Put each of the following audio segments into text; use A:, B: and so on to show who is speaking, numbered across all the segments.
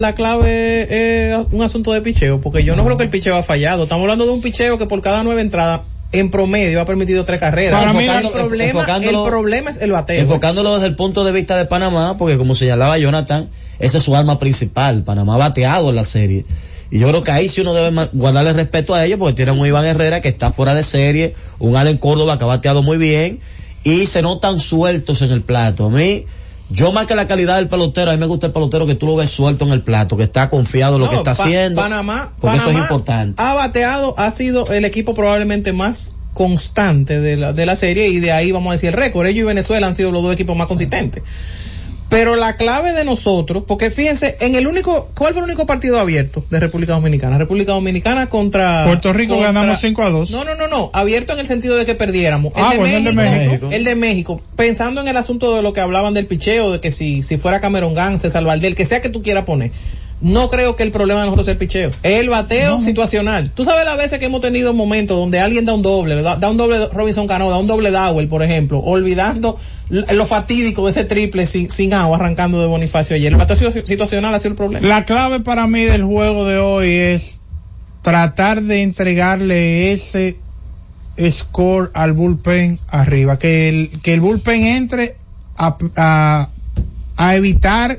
A: la clave es un asunto de picheo, porque yo no, creo que el picheo ha fallado. Estamos hablando de un picheo que por cada nueve entradas en promedio ha permitido tres carreras.
B: Para mí,
A: el, problema, el problema es el bateo.
C: Enfocándolo desde el punto de vista de Panamá, porque como señalaba Jonathan, esa es su arma principal. Panamá ha bateado en la serie. Y yo creo que ahí sí uno debe guardarle respeto a ellos, porque tienen un Iván Herrera que está fuera de serie, un Allen Córdoba que ha bateado muy bien, y se notan sueltos en el plato. A mí, yo más que la calidad del pelotero, a mí me gusta el pelotero que tú lo ves suelto en el plato, que está confiado en lo que está haciendo.
A: Panamá,
C: porque
A: Panamá
C: eso es importante.
A: Ha bateado, ha sido el equipo probablemente más constante de la, de la serie y de ahí vamos a decir el récord. Ellos y Venezuela han sido los dos equipos más consistentes. Pero la clave de nosotros, porque fíjense, en el único, ¿cuál fue el único partido abierto de República Dominicana? República Dominicana contra
B: Puerto Rico
A: contra,
B: ganamos 5 a 2.
A: No, no, no, no, abierto en el sentido de que perdiéramos. El,
B: ah,
A: de,
B: bueno,
A: México,
B: el de México,
A: el de México, pensando en el asunto de lo que hablaban del picheo, de que si, si fuera Cameron Gans, César Valdel, que sea que tú quieras poner. No creo que el problema de nosotros sea el picheo. Es el bateo no. situacional. Tú sabes las veces que hemos tenido momentos donde alguien da un doble, da, da un doble Robinson Cano, da un doble Dowell, por ejemplo, olvidando lo fatídico de ese triple sin, sin agua arrancando de Bonifacio ayer. El bateo situacional ha sido el problema.
B: La clave para mí del juego de hoy es tratar de entregarle ese score al bullpen arriba, que el, que el bullpen entre a, a, a evitar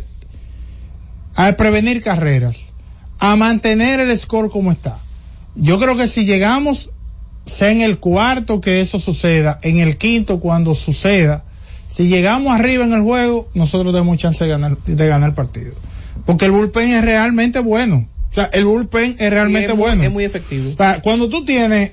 B: a prevenir carreras, a mantener el score como está. Yo creo que si llegamos, sea en el cuarto que eso suceda, en el quinto cuando suceda, si llegamos arriba en el juego, nosotros tenemos chance de ganar, de ganar el partido. Porque el bullpen es realmente bueno. O sea, el bullpen es realmente
A: es
B: bueno.
A: Es muy efectivo.
B: O sea, cuando tú tienes,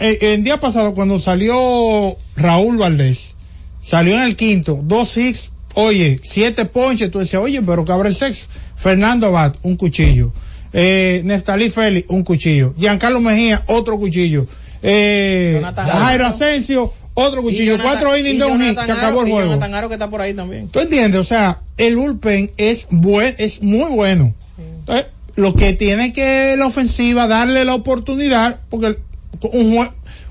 B: eh, el día pasado cuando salió Raúl Valdés, salió en el quinto, dos hits, oye, siete ponches, tú decías, oye, pero cabrón el sexo. Fernando Abad, un cuchillo. Eh, Neftalí Félix, un cuchillo. Giancarlo Mejía, otro cuchillo. Eh, Jairo Asensio, otro cuchillo. Cuatro innings de un hit, se acabó el juego.
A: que está por ahí también.
B: ¿Tú entiendes? O sea, el bullpen es buen, es muy bueno. Sí. Entonces, lo que tiene que la ofensiva darle la oportunidad, porque un,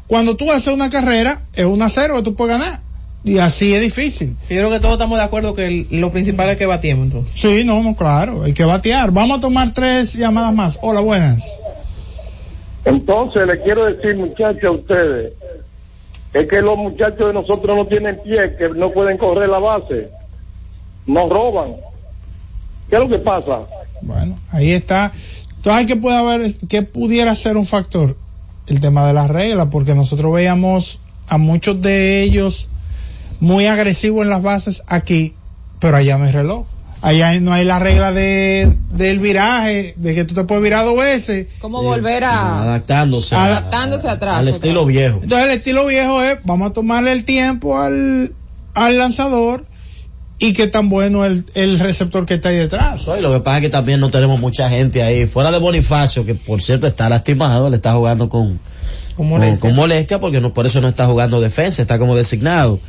B: cuando tú haces una carrera, es un a cero que tú puedes ganar. Y así es difícil.
A: Yo creo que todos estamos de acuerdo que el, lo principal es que bateemos entonces.
B: Sí, no, no, claro, hay que batear. Vamos a tomar tres llamadas más. Hola, buenas.
D: Entonces le quiero decir, muchachos, a ustedes, es que los muchachos de nosotros no tienen pie, que no pueden correr la base, nos roban. ¿Qué es lo que pasa?
B: Bueno, ahí está. Entonces, ¿qué puede haber, qué pudiera ser un factor? El tema de las reglas, porque nosotros veíamos a muchos de ellos muy agresivos en las bases aquí, pero allá no hay reloj. Allá no hay la regla de del viraje, de que tú te puedes virar dos veces.
E: ¿Cómo volver a
C: adaptándose,
E: a, adaptándose atrás?
C: Al estilo viejo.
B: Entonces el estilo viejo es, vamos a tomarle el tiempo al, al lanzador y qué tan bueno el, el receptor que está ahí detrás.
C: Sí, lo que pasa es que también no tenemos mucha gente ahí, fuera de Bonifacio, que por cierto está lastimado, le está jugando con,
A: con molestia,
C: con, con molestia porque no, por eso no está jugando defensa, está como designado.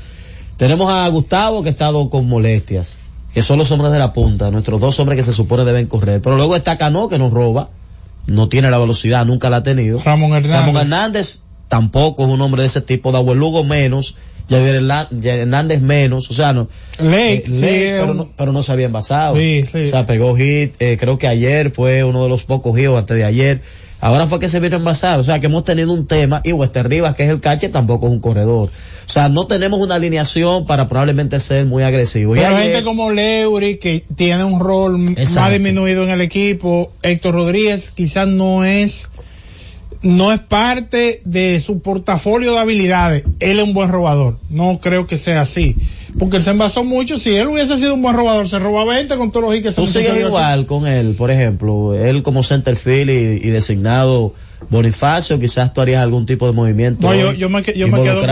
C: Tenemos a Gustavo que ha estado con molestias, que son los hombres de la punta, nuestros dos hombres que se supone deben correr. Pero luego está Cano que nos roba, no tiene la velocidad, nunca la ha tenido.
B: Ramón Hernández.
C: Ramón Hernández tampoco es un hombre de ese tipo, Dabuel Lugo menos, Javier Hernández menos, o sea, no.
B: Lake,
C: eh,
B: sí,
C: pero, no, pero no se había envasado.
B: Sí, sí.
C: O sea, pegó hit, eh, creo que ayer fue uno de los pocos hits antes de ayer. Ahora fue que se vino a envasar, o sea que hemos tenido un tema, y Wester Rivas, que es el cache, tampoco es un corredor. O sea, no tenemos una alineación para probablemente ser muy agresivo.
B: Pero
C: y
B: gente
C: ayer,
B: como Leury, que tiene un rol
C: Exacto.
B: más disminuido en el equipo, Héctor Rodríguez quizás no es, no es parte de su portafolio de habilidades. Él es un buen robador. No creo que sea así. Porque él se envasó mucho. Si él hubiese sido un buen robador, se roba 20 con todos los hits que se
C: Tú sigues igual con él, por ejemplo, él como centerfield y, y, designado Bonifacio, quizás tú harías algún tipo de movimiento.
B: No, yo, yo me, yo me quedo.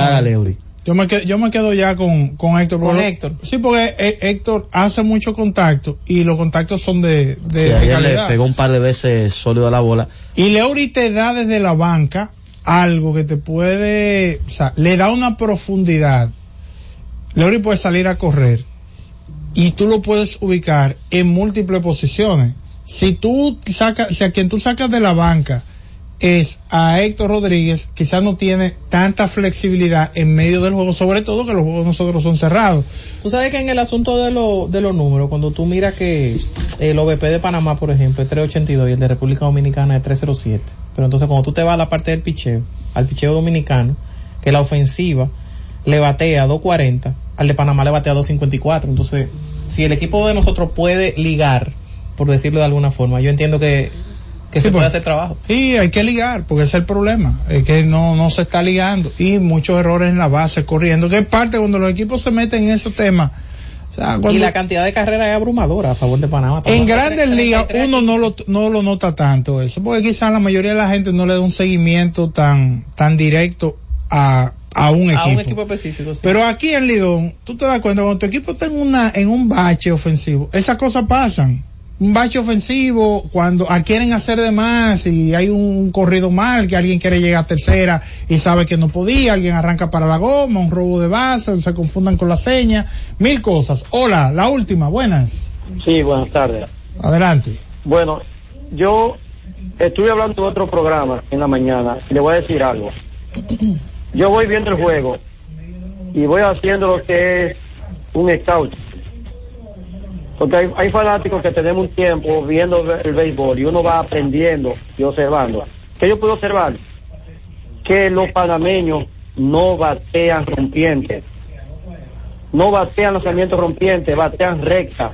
B: Yo me, quedo, yo me quedo ya con, con Héctor.
A: Con Héctor.
B: Sí, porque Héctor hace mucho contacto y los contactos son de, de,
C: sí,
B: de calidad.
C: le pegó un par de veces sólido a la bola.
B: Y Leury te da desde la banca algo que te puede, o sea, le da una profundidad. Leury puede salir a correr y tú lo puedes ubicar en múltiples posiciones. Si tú sacas, si a quien tú sacas de la banca es a Héctor Rodríguez, quizás no tiene tanta flexibilidad en medio del juego, sobre todo que los juegos nosotros son cerrados.
A: Tú sabes que en el asunto de, lo- de los números, cuando tú miras que el OVP de Panamá, por ejemplo, es 382 y el de República Dominicana es 307. Pero entonces cuando tú te vas a la parte del picheo, al picheo dominicano, que la ofensiva le batea 240, al de Panamá le batea 254. Entonces, si el equipo de nosotros puede ligar, por decirlo de alguna forma, yo entiendo que, que
B: Sí,
A: se puede
B: pues.
A: hacer trabajo.
B: Y hay que ligar, porque ese es el problema, es que no, no se está ligando y muchos errores en la base corriendo, que es parte cuando los equipos se meten en esos temas. O sea, cuando-
A: Y la cantidad de carreras es abrumadora a favor de Panamá.
B: en
A: Panamá
B: grandes
A: 33
B: ligas uno no lo, no lo nota tanto eso, porque quizás la mayoría de la gente no le da un seguimiento tan, tan directo a, a un equipo.
A: a un equipo específico. sí.
B: Pero aquí en Lidón, tú te das cuenta, cuando tu equipo está en, una, en un bache ofensivo, esas cosas pasan. Un bache ofensivo, cuando quieren hacer de más y hay un corrido mal, que alguien quiere llegar a tercera y sabe que no podía, alguien arranca para la goma, un robo de base, se confundan con la seña, mil cosas. Hola, la última, buenas.
D: Sí, buenas tardes.
B: Adelante.
D: Bueno, yo estuve hablando de otro programa en la mañana y le voy a decir algo. Yo voy viendo el juego y voy haciendo lo que es un scout. Porque hay, fanáticos que tenemos un tiempo viendo el béisbol y uno va aprendiendo y observando. Que yo puedo observar que los panameños no batean rompientes, no batean lanzamientos rompientes, batean recta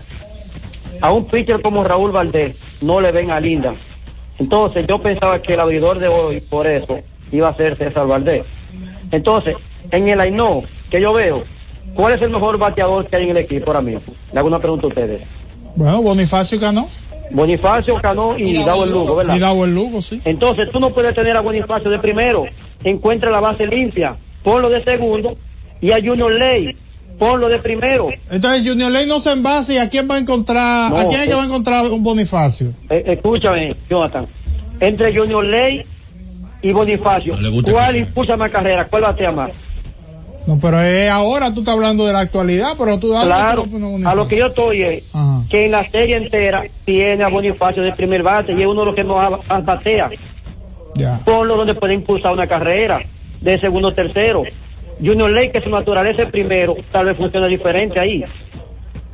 D: a un pitcher como Raúl Valdés no le ven a Linda. Entonces yo pensaba que el abridor de hoy, por eso, iba a ser César Valdés. Entonces, en el Ainó que yo veo, ¿cuál es el mejor bateador que hay en el equipo ahora mismo? Le hago una pregunta a ustedes.
B: Bueno, Bonifacio ganó.
D: Bonifacio, Cano y,
E: Y
D: Davo el Lugo, ¿verdad?
B: Y el Lugo, sí.
D: Entonces tú no puedes tener a Bonifacio de primero, encuentra la base limpia, ponlo de segundo, y a Junior Ley, ponlo de primero.
B: Entonces Junior Ley no se envase y a quién va a encontrar,
D: No,
B: a quién es que
D: eh.
B: va a encontrar un Bonifacio.
D: Eh, escúchame, Jonathan. Entre Junior Ley y Bonifacio,
C: No
D: ¿cuál impulsa más carrera? ¿Cuál batea más?
B: No, pero es ahora tú estás hablando de la actualidad, pero tú das
D: Claro, a lo que yo estoy es
B: Ajá.
D: que en la serie entera tiene a Bonifacio de primer bate y es uno de los que más, batea.
B: Ya.
D: Ponlo donde puede impulsar una carrera de segundo o tercero. Junior Ley, que su naturaleza es primero, tal vez funcione diferente ahí.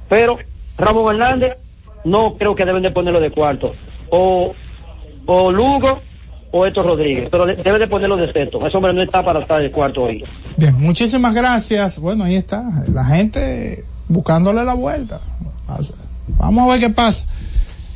D: Pero Ramón Hernández, no creo que deben de ponerlo de cuarto. O, o Lugo o Héctor Rodríguez, pero de- debe de ponerlo de sexto. Ese hombre no está para estar de cuarto hoy.
B: Bien, muchísimas gracias. Bueno, ahí está, la gente buscándole la vuelta. Vamos a ver qué pasa.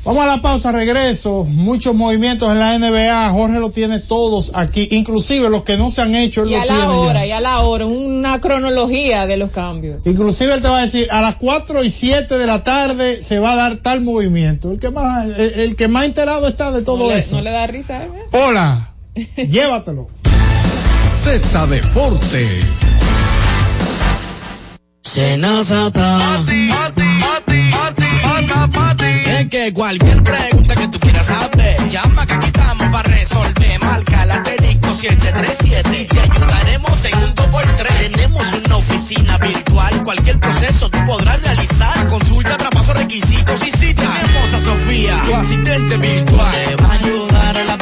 B: Vamos a la pausa, regreso. Muchos movimientos en la NBA. Jorge lo tiene todos aquí, inclusive los que no se han hecho. Él
E: Y
B: lo
E: a la
B: tiene ya.
E: hora, y a la hora, una cronología de los cambios.
B: Inclusive él te va a decir, a las 4 y 7 de la tarde se va a dar tal movimiento. El que más, el, el que más enterado está de todo
E: no, le,
B: eso.
E: no le da risa, ¿eh?
B: Hola, llévatelo.
F: Z Deportes.
G: Es que cualquier pregunta que tú quieras saber, llama que aquí estamos para resolver. Marca la asterisco 737 y te ayudaremos en un 2x3. Tenemos una oficina virtual, cualquier proceso tú podrás realizar. Consulta, traspaso, requisitos y si tenemos a Sofía, tu asistente virtual. Te va a ayudar en la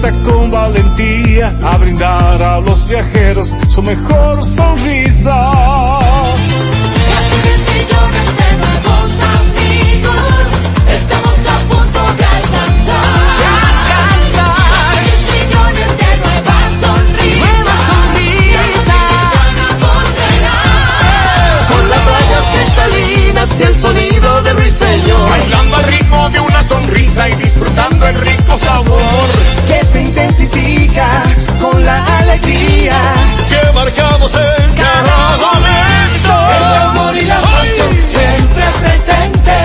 H: Con
I: valentía a brindar a los viajeros su mejor sonrisa.
H: Casi 10 millones de nuevos amigos, estamos a punto de alcanzar. De alcanzar. 10 millones de nuevas sonrisas. Nuevas sonrisas. Con las playas cristalinas y el sonido de ruiseñor.
I: Bailando al ritmo de una sonrisa y disfrutando el rico sabor
H: con la alegría
I: que marcamos en cada momento.
J: El amor y la pasión siempre presente.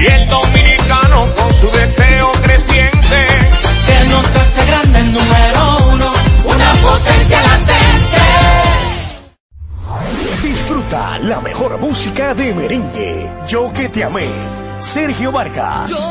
J: Y el dominicano con su deseo creciente
H: que nos hace grande el número uno, una potencia latente. Disfruta la mejor música de merengue. Yo que te amé, Sergio Vargas.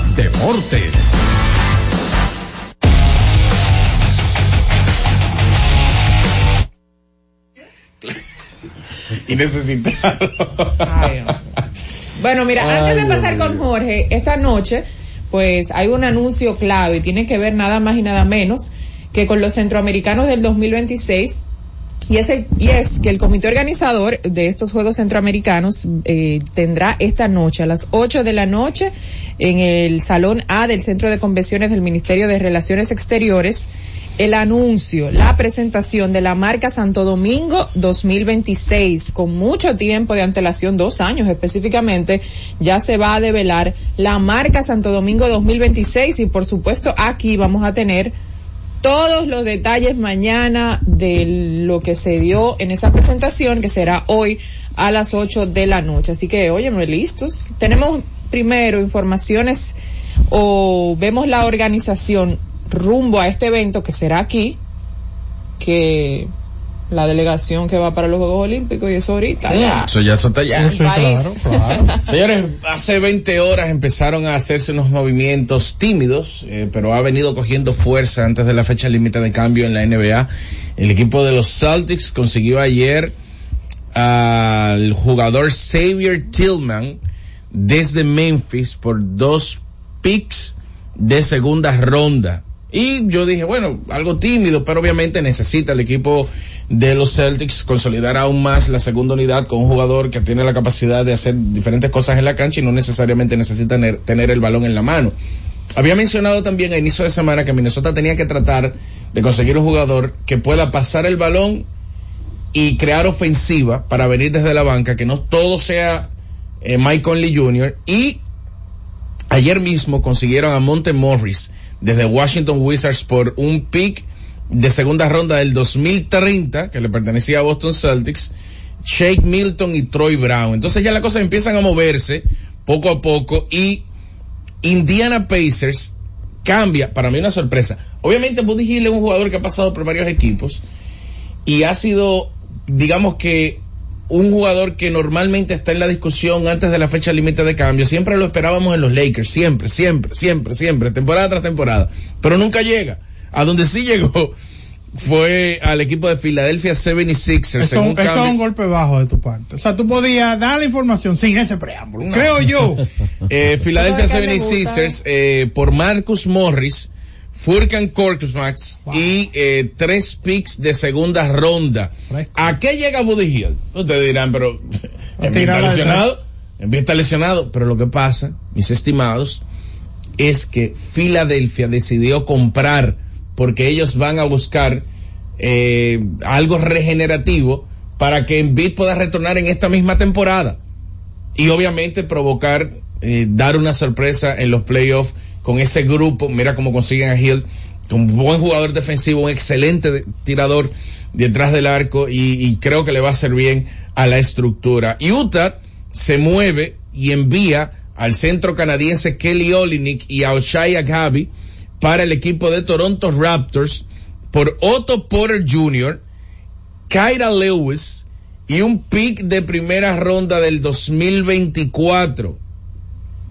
F: Deportes.
K: y necesitado.
E: Bueno, mira,
K: Ay,
E: antes de pasar con Jorge, esta noche, pues hay un anuncio clave y tiene que ver nada más y nada menos que con los centroamericanos del 2026. Y es, el- y es que el comité organizador de estos Juegos Centroamericanos eh, tendrá esta noche a las 8 de la noche en el Salón A del Centro de Convenciones del Ministerio de Relaciones Exteriores el anuncio, la presentación de la marca Santo Domingo 2026 con mucho tiempo de antelación, dos años específicamente, ya se va a develar la marca Santo Domingo 2026 y por supuesto aquí vamos a tener todos los detalles mañana de lo que se dio en esa presentación que será hoy a las 8 de la noche. Así que, óyeme, listos. Tenemos primero informaciones o vemos la organización rumbo a este evento que será aquí, que la delegación que va para los Juegos Olímpicos y eso ahorita. ya.
K: Eso ya eso está ya.
E: Sí, claro,
K: Señores, hace 20 horas empezaron a hacerse unos movimientos tímidos, eh, pero ha venido cogiendo fuerza antes de la fecha límite de cambio en la NBA. El equipo de los Celtics consiguió ayer al jugador Xavier Tillman desde Memphis por dos picks de segunda ronda. Y yo dije, bueno, algo tímido, pero obviamente necesita el equipo de los Celtics consolidar aún más la segunda unidad con un jugador que tiene la capacidad de hacer diferentes cosas en la cancha y no necesariamente necesita tener, el balón en la mano. Había mencionado también a inicio de semana que Minnesota tenía que tratar de conseguir un jugador que pueda pasar el balón y crear ofensiva para venir desde la banca, que no todo sea eh, Mike Conley Jr. Y ayer mismo consiguieron a Monte Morris desde Washington Wizards por un pick de segunda ronda del 2030 que le pertenecía a Boston Celtics, Shake Milton y Troy Brown. Entonces ya las cosas empiezan a moverse poco a poco y Indiana Pacers cambia, para mí una sorpresa. Obviamente Buddy Hill es un jugador que ha pasado por varios equipos y ha sido, digamos que, un jugador que normalmente está en la discusión antes de la fecha límite de cambio. Siempre lo esperábamos en los Lakers, siempre, siempre, siempre, siempre, temporada tras temporada. Pero nunca llega. A donde sí llegó fue al equipo de Philadelphia 76ers.
B: Eso,
K: en un
B: eso es
K: cambio-
B: un golpe bajo de tu parte. O sea, tú podías dar la información sin ese preámbulo. Creo yo.
K: eh,
B: le gusta.
K: 76ers eh, por Marcus Morris, Furkan Korkmaz y eh, tres picks de segunda ronda. ¿A qué llega Buddy Hill? Ustedes dirán, pero está lesionado, envía está lesionado, pero lo que pasa, mis estimados, es que Filadelfia decidió comprar porque ellos van a buscar eh, algo regenerativo para que Embiid pueda retornar en esta misma temporada y obviamente provocar eh, dar una sorpresa en los playoffs con ese grupo. Mira cómo consiguen a Hill, un buen jugador defensivo, un excelente tirador detrás del arco y, creo que le va a hacer bien a la estructura. Utah se mueve y envía al centro canadiense Kelly Olynyk y a Ochai Agabi para el equipo de Toronto Raptors por Otto Porter Jr. Kyra Lewis y un pick de primera ronda del 2024.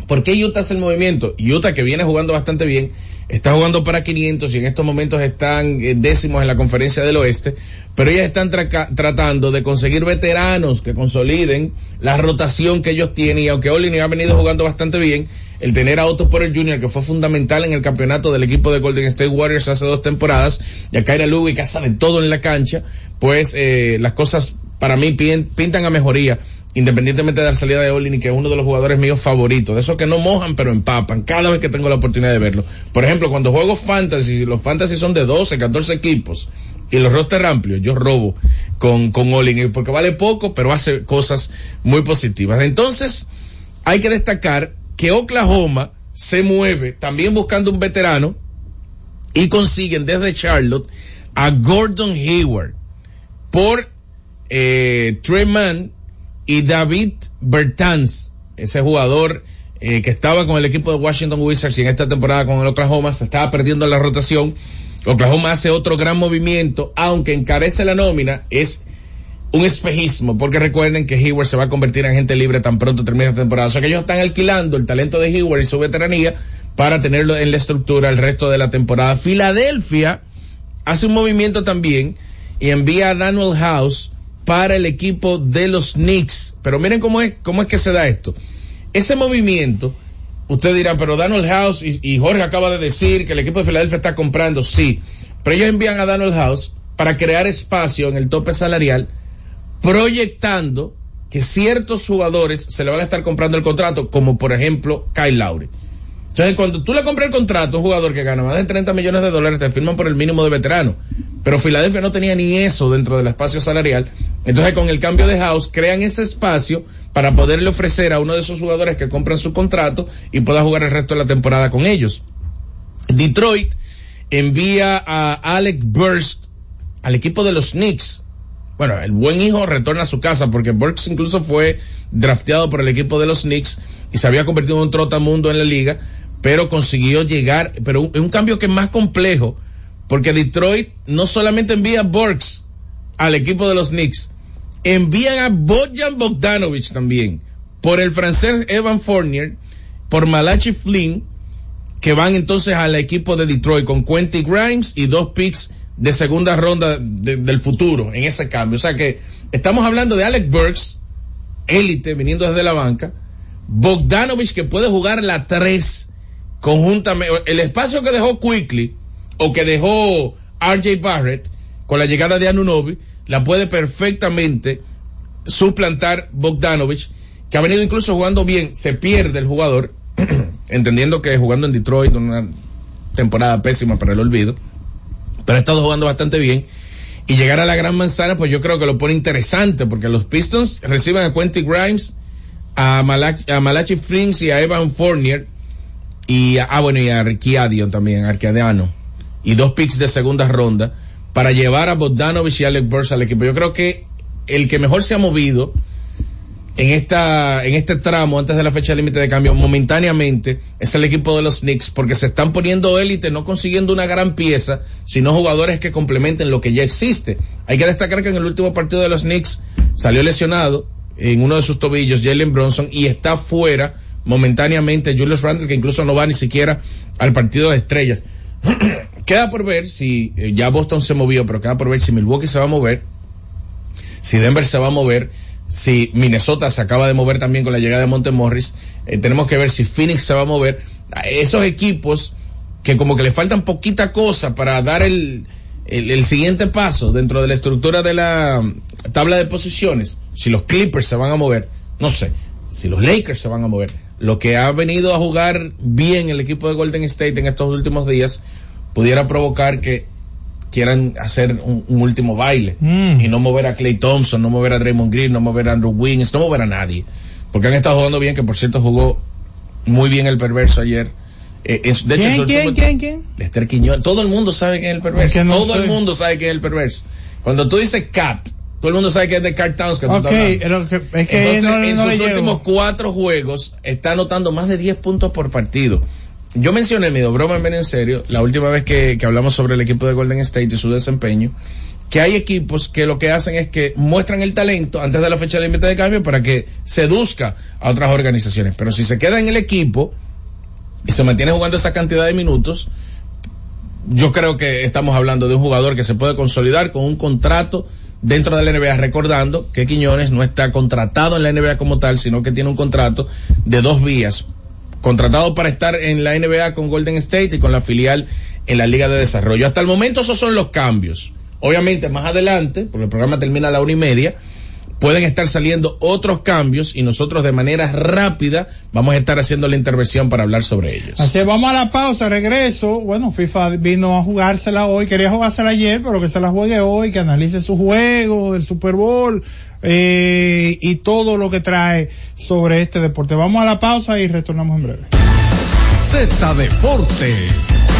K: ¿Por qué Utah hace el movimiento? Utah que viene jugando bastante bien, está jugando para 500 y en estos momentos están eh, décimos en la conferencia del oeste, pero ellas están tratando de conseguir veteranos que consoliden la rotación que ellos tienen y aunque Olin ha venido jugando bastante bien, el tener a Otto Porter Jr. que fue fundamental en el campeonato del equipo de Golden State Warriors hace dos temporadas y a Kyra Lewis que hace de todo en la cancha, pues eh, las cosas para mí pin- pintan a mejoría independientemente de la salida de Olin que es uno de los jugadores míos favoritos, de esos que no mojan pero empapan cada vez que tengo la oportunidad de verlo. Por ejemplo, cuando juego fantasy, los fantasy son de 12, 14 equipos y los roster amplios, yo robo con, con Olin porque vale poco pero hace cosas muy positivas. Entonces, hay que destacar que Oklahoma se mueve también buscando un veterano y consiguen desde Charlotte a Gordon Hayward por eh, Trey Mann y David Bertans, ese jugador eh, que estaba con el equipo de Washington Wizards y en esta temporada con el Oklahoma se estaba perdiendo la rotación. Oklahoma hace otro gran movimiento, aunque encarece la nómina, es un espejismo, porque recuerden que Hayward se va a convertir en agente libre tan pronto termine la temporada. O sea que ellos están alquilando el talento de Hayward y su veteranía para tenerlo en la estructura el resto de la temporada. Filadelfia hace un movimiento también y envía a Daniel House para el equipo de los Knicks. Pero miren cómo es, cómo es que se da esto. Ese movimiento, ustedes dirán, pero Daniel House y, Jorge acaba de decir que el equipo de Filadelfia está comprando, sí. Pero ellos envían a Daniel House para crear espacio en el tope salarial, proyectando que ciertos jugadores se le van a estar comprando el contrato, como por ejemplo Kyle Lowry. Entonces, cuando tú le compras el contrato a un jugador que gana más de 30 millones de dólares, te firman por el mínimo de veterano. Pero Filadelfia no tenía ni eso dentro del espacio salarial. Entonces, con el cambio de House, crean ese espacio para poderle ofrecer a uno de esos jugadores que compran su contrato y pueda jugar el resto de la temporada con ellos. Detroit envía a Alec Burst al equipo de los Knicks. Bueno, el buen hijo retorna a su casa porque Burks incluso fue drafteado por el equipo de los Knicks y se había convertido en un trotamundo en la liga, pero consiguió llegar, pero un, un cambio que es más complejo porque Detroit no solamente envía Burks al equipo de los Knicks, envían a Bojan Bogdanovich también por el francés Evan Fournier, por Malachi Flynn, que van entonces al equipo de Detroit con Quentin Grimes y dos picks de segunda ronda de- del futuro en ese cambio. O sea que estamos hablando de Alex Burks, élite viniendo desde la banca, Bogdanovich que puede jugar la 3 conjuntamente, el espacio que dejó Quickly o que dejó RJ Barrett con la llegada de Anunobi, la puede perfectamente suplantar Bogdanovich, que ha venido incluso jugando bien, se pierde el jugador, entendiendo que jugando en Detroit, una temporada pésima para el olvido, pero ha estado jugando bastante bien. Y llegar a la gran manzana, pues yo creo que lo pone interesante, porque los Pistons reciben a Quentin Grimes, a, Malach- a Malachi Flynn y a Evan Fournier, y ah, bueno, y a Arquiadion también, Arqueadiano, y dos picks de segunda ronda, para llevar a Bogdanovich y Alec Burks al equipo. Yo creo que el que mejor se ha movido en esta en este tramo antes de la fecha límite de cambio momentáneamente es el equipo de los Knicks porque se están poniendo élite no consiguiendo una gran pieza sino jugadores que complementen lo que ya existe hay que destacar que en el último partido de los Knicks salió lesionado en uno de sus tobillos Jalen Bronson y está fuera momentáneamente Julius Randle que incluso no va ni siquiera al partido de estrellas. Queda por ver si eh, ya Boston se movió pero queda por ver si Milwaukee se va a mover si Denver se va a mover, si Minnesota se acaba de mover también con la llegada de Monte Morris, eh, tenemos que ver si Phoenix se va a mover. Esos equipos que como que le faltan poquita cosa para dar el, el, el siguiente paso dentro de la estructura de la mm, tabla de posiciones, si los Clippers se van a mover, no sé, si los Lakers se van a mover, lo que ha venido a jugar bien el equipo de Golden State en estos últimos días pudiera provocar que quieran hacer un, un último baile
B: Mm.
K: y no mover a Clay Thompson, no mover a Draymond Green, no mover a Andrew Wiggins, no mover a nadie, porque han estado jugando bien, que por cierto jugó muy bien el perverso ayer. Eh, es- de hecho,
B: ¿Quién,
K: su
B: quién, quién, quién?
K: Lester Quiñones, todo el mundo sabe quién es el perverso,
B: que no
K: todo el mundo sabe quién es el perverso. Cuando tú dices Cat, todo el mundo sabe que es de Cat Towns que tú
B: Ok,
K: estás hablando.
B: lo que- es que
K: Entonces,
B: no,
K: en
B: no
K: sus últimos cuatro juegos está anotando más de 10 puntos por partido. Yo mencioné, mi broma en en serio, la última vez que, que hablamos sobre el equipo de Golden State y su desempeño, que hay equipos que lo que hacen es que muestran el talento antes de la fecha de límite de cambio para que seduzca a otras organizaciones. Pero si se queda en el equipo y se mantiene jugando esa cantidad de minutos, yo creo que estamos hablando de un jugador que se puede consolidar con un contrato dentro de la NBA, recordando que Quiñones no está contratado en la NBA como tal, sino que tiene un contrato de dos vías. Contratado para estar en la NBA con Golden State y con la filial en la Liga de Desarrollo. Hasta el momento esos son los cambios. Obviamente más adelante, porque el programa termina a la una y media, pueden estar saliendo otros cambios y nosotros de manera rápida vamos a estar haciendo la intervención para hablar sobre ellos.
B: Así es, vamos a la pausa, regreso. Bueno, FIFA vino a jugársela hoy, quería jugársela ayer, pero que se la juegue hoy, que analice su juego del Super Bowl eh, y todo lo que trae sobre este deporte. Vamos a la pausa y retornamos en breve.
F: Z Deportes.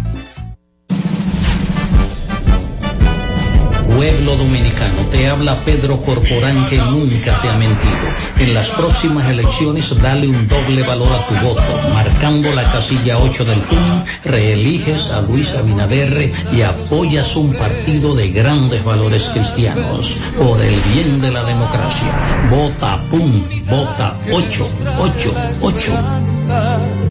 L: Pueblo dominicano, te habla Pedro Corporán que nunca te ha mentido. En las próximas elecciones dale un doble valor a tu voto, marcando la casilla 8 del TUM, reeliges a Luis Abinader y apoyas un partido de grandes valores cristianos por el bien de la democracia. Vota PUM, vota
H: 8, 8,
I: 8.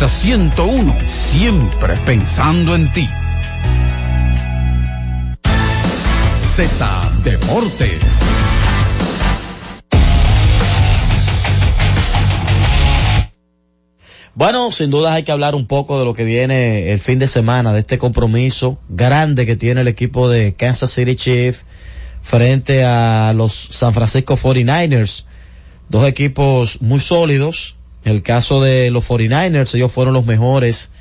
F: Z101, siempre pensando en ti. Z Deportes.
C: Bueno, sin duda hay que hablar un poco de lo que viene el fin de semana, de este compromiso grande que tiene el equipo de Kansas City Chiefs frente a los San Francisco 49ers. Dos equipos muy sólidos. En el caso de los 49ers, ellos fueron los mejores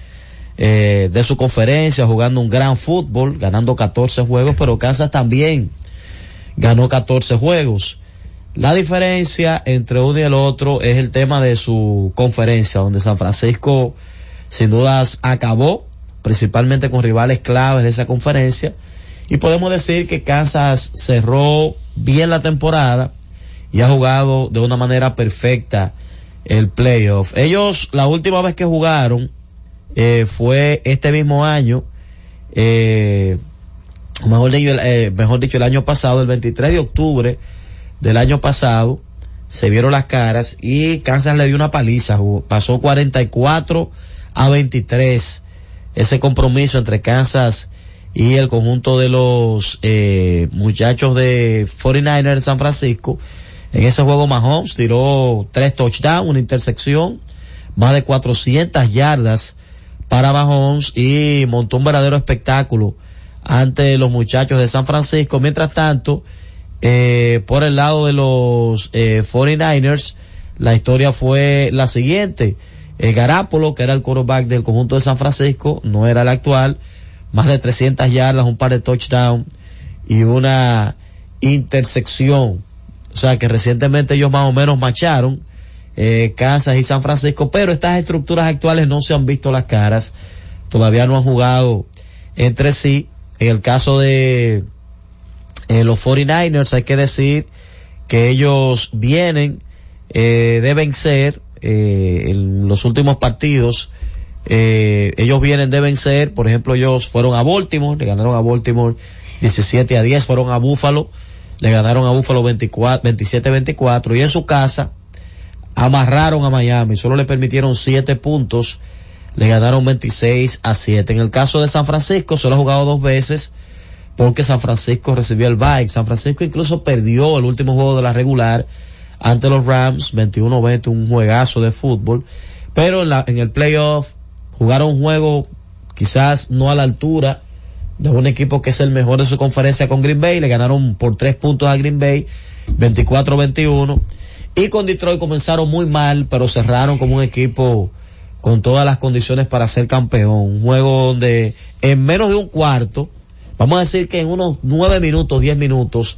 C: eh, de su conferencia, jugando un gran fútbol, ganando 14 juegos, pero Kansas también ganó 14 juegos. La diferencia entre uno y el otro es el tema de su conferencia, donde San Francisco sin dudas acabó, principalmente con rivales claves de esa conferencia, y podemos decir que Kansas cerró bien la temporada y ha jugado de una manera perfecta el playoff. Ellos la última vez que jugaron eh, fue este mismo año, eh, mejor, dicho, eh, mejor dicho el año pasado, el 23 de octubre del año pasado, se vieron las caras y Kansas le dio una paliza, jugó- pasó 44 a 23 ese compromiso entre Kansas y el conjunto de los eh, muchachos de 49ers de San Francisco. En ese juego Mahomes tiró tres touchdowns, una intersección, más de 400 yardas para Mahomes y montó un verdadero espectáculo ante los muchachos de San Francisco. Mientras tanto, eh, por el lado de los eh, 49ers, la historia fue la siguiente. Eh, que era el quarterback del conjunto de San Francisco, no era el actual, más de 300 yardas, un par de touchdowns y una intersección. O sea que recientemente ellos más o menos macharon eh, Kansas y San Francisco, pero estas estructuras actuales no se han visto las caras, todavía no han jugado entre sí. En el caso de eh, los 49ers hay que decir que ellos vienen eh, de vencer eh, en los últimos partidos. eh, ellos vienen de vencer, por ejemplo, ellos fueron a Baltimore, le ganaron a Baltimore 17 a 10, fueron a Buffalo, le ganaron a Buffalo 24, 27-24 y en su casa amarraron a Miami, solo le permitieron 7 puntos, le ganaron 26 a 7. En el caso de San Francisco, solo ha jugado dos veces porque San Francisco recibió el bye. San Francisco incluso perdió el último juego de la regular ante los Rams, 21-20, un juegazo de fútbol. Pero en, la, en el playoff jugaron un juego quizás no a la altura de un equipo que es el mejor de su conferencia con Green Bay. Le ganaron por tres puntos a Green Bay, 24-21. Y con Detroit comenzaron muy mal, pero cerraron como un equipo con todas las condiciones para ser campeón. Un juego donde en menos de un cuarto, vamos a decir que en unos nueve minutos, diez minutos,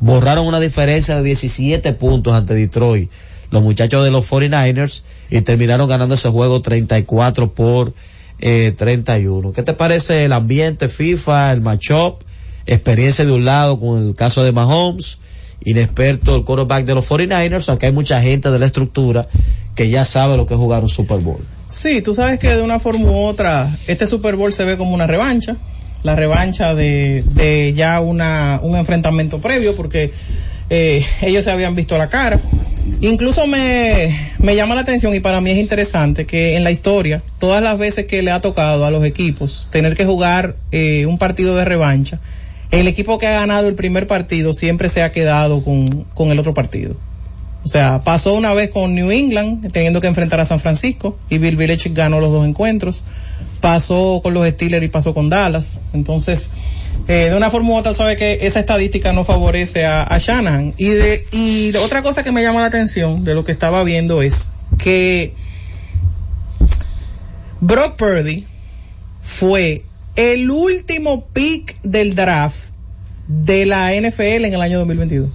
C: borraron una diferencia de 17 puntos ante Detroit. Los muchachos de los 49ers y terminaron ganando ese juego 34 por eh, 31. ¿Qué te parece el ambiente FIFA, el matchup, experiencia de un lado con el caso de Mahomes, inexperto el quarterback de los 49ers, aunque hay mucha gente de la estructura que ya sabe lo que es jugar un Super Bowl?
A: Sí, tú sabes que de una forma u otra este Super Bowl se ve como una revancha, la revancha de, de ya una, un enfrentamiento previo porque eh, ellos se habían visto la cara. Incluso me, me llama la atención y para mí es interesante que en la historia, todas las veces que le ha tocado a los equipos tener que jugar eh, un partido de revancha, el equipo que ha ganado el primer partido siempre se ha quedado con, con el otro partido. O sea, pasó una vez con New England, teniendo que enfrentar a San Francisco, y Bill Belichick ganó los dos encuentros. Pasó con los Steelers y pasó con Dallas. Entonces, eh, de una forma u otra, sabe que esa estadística no favorece a, a Shanahan. Y de, y otra cosa que me llama la atención de lo que estaba viendo es que Brock Purdy fue el último pick del draft de la NFL en el año 2022.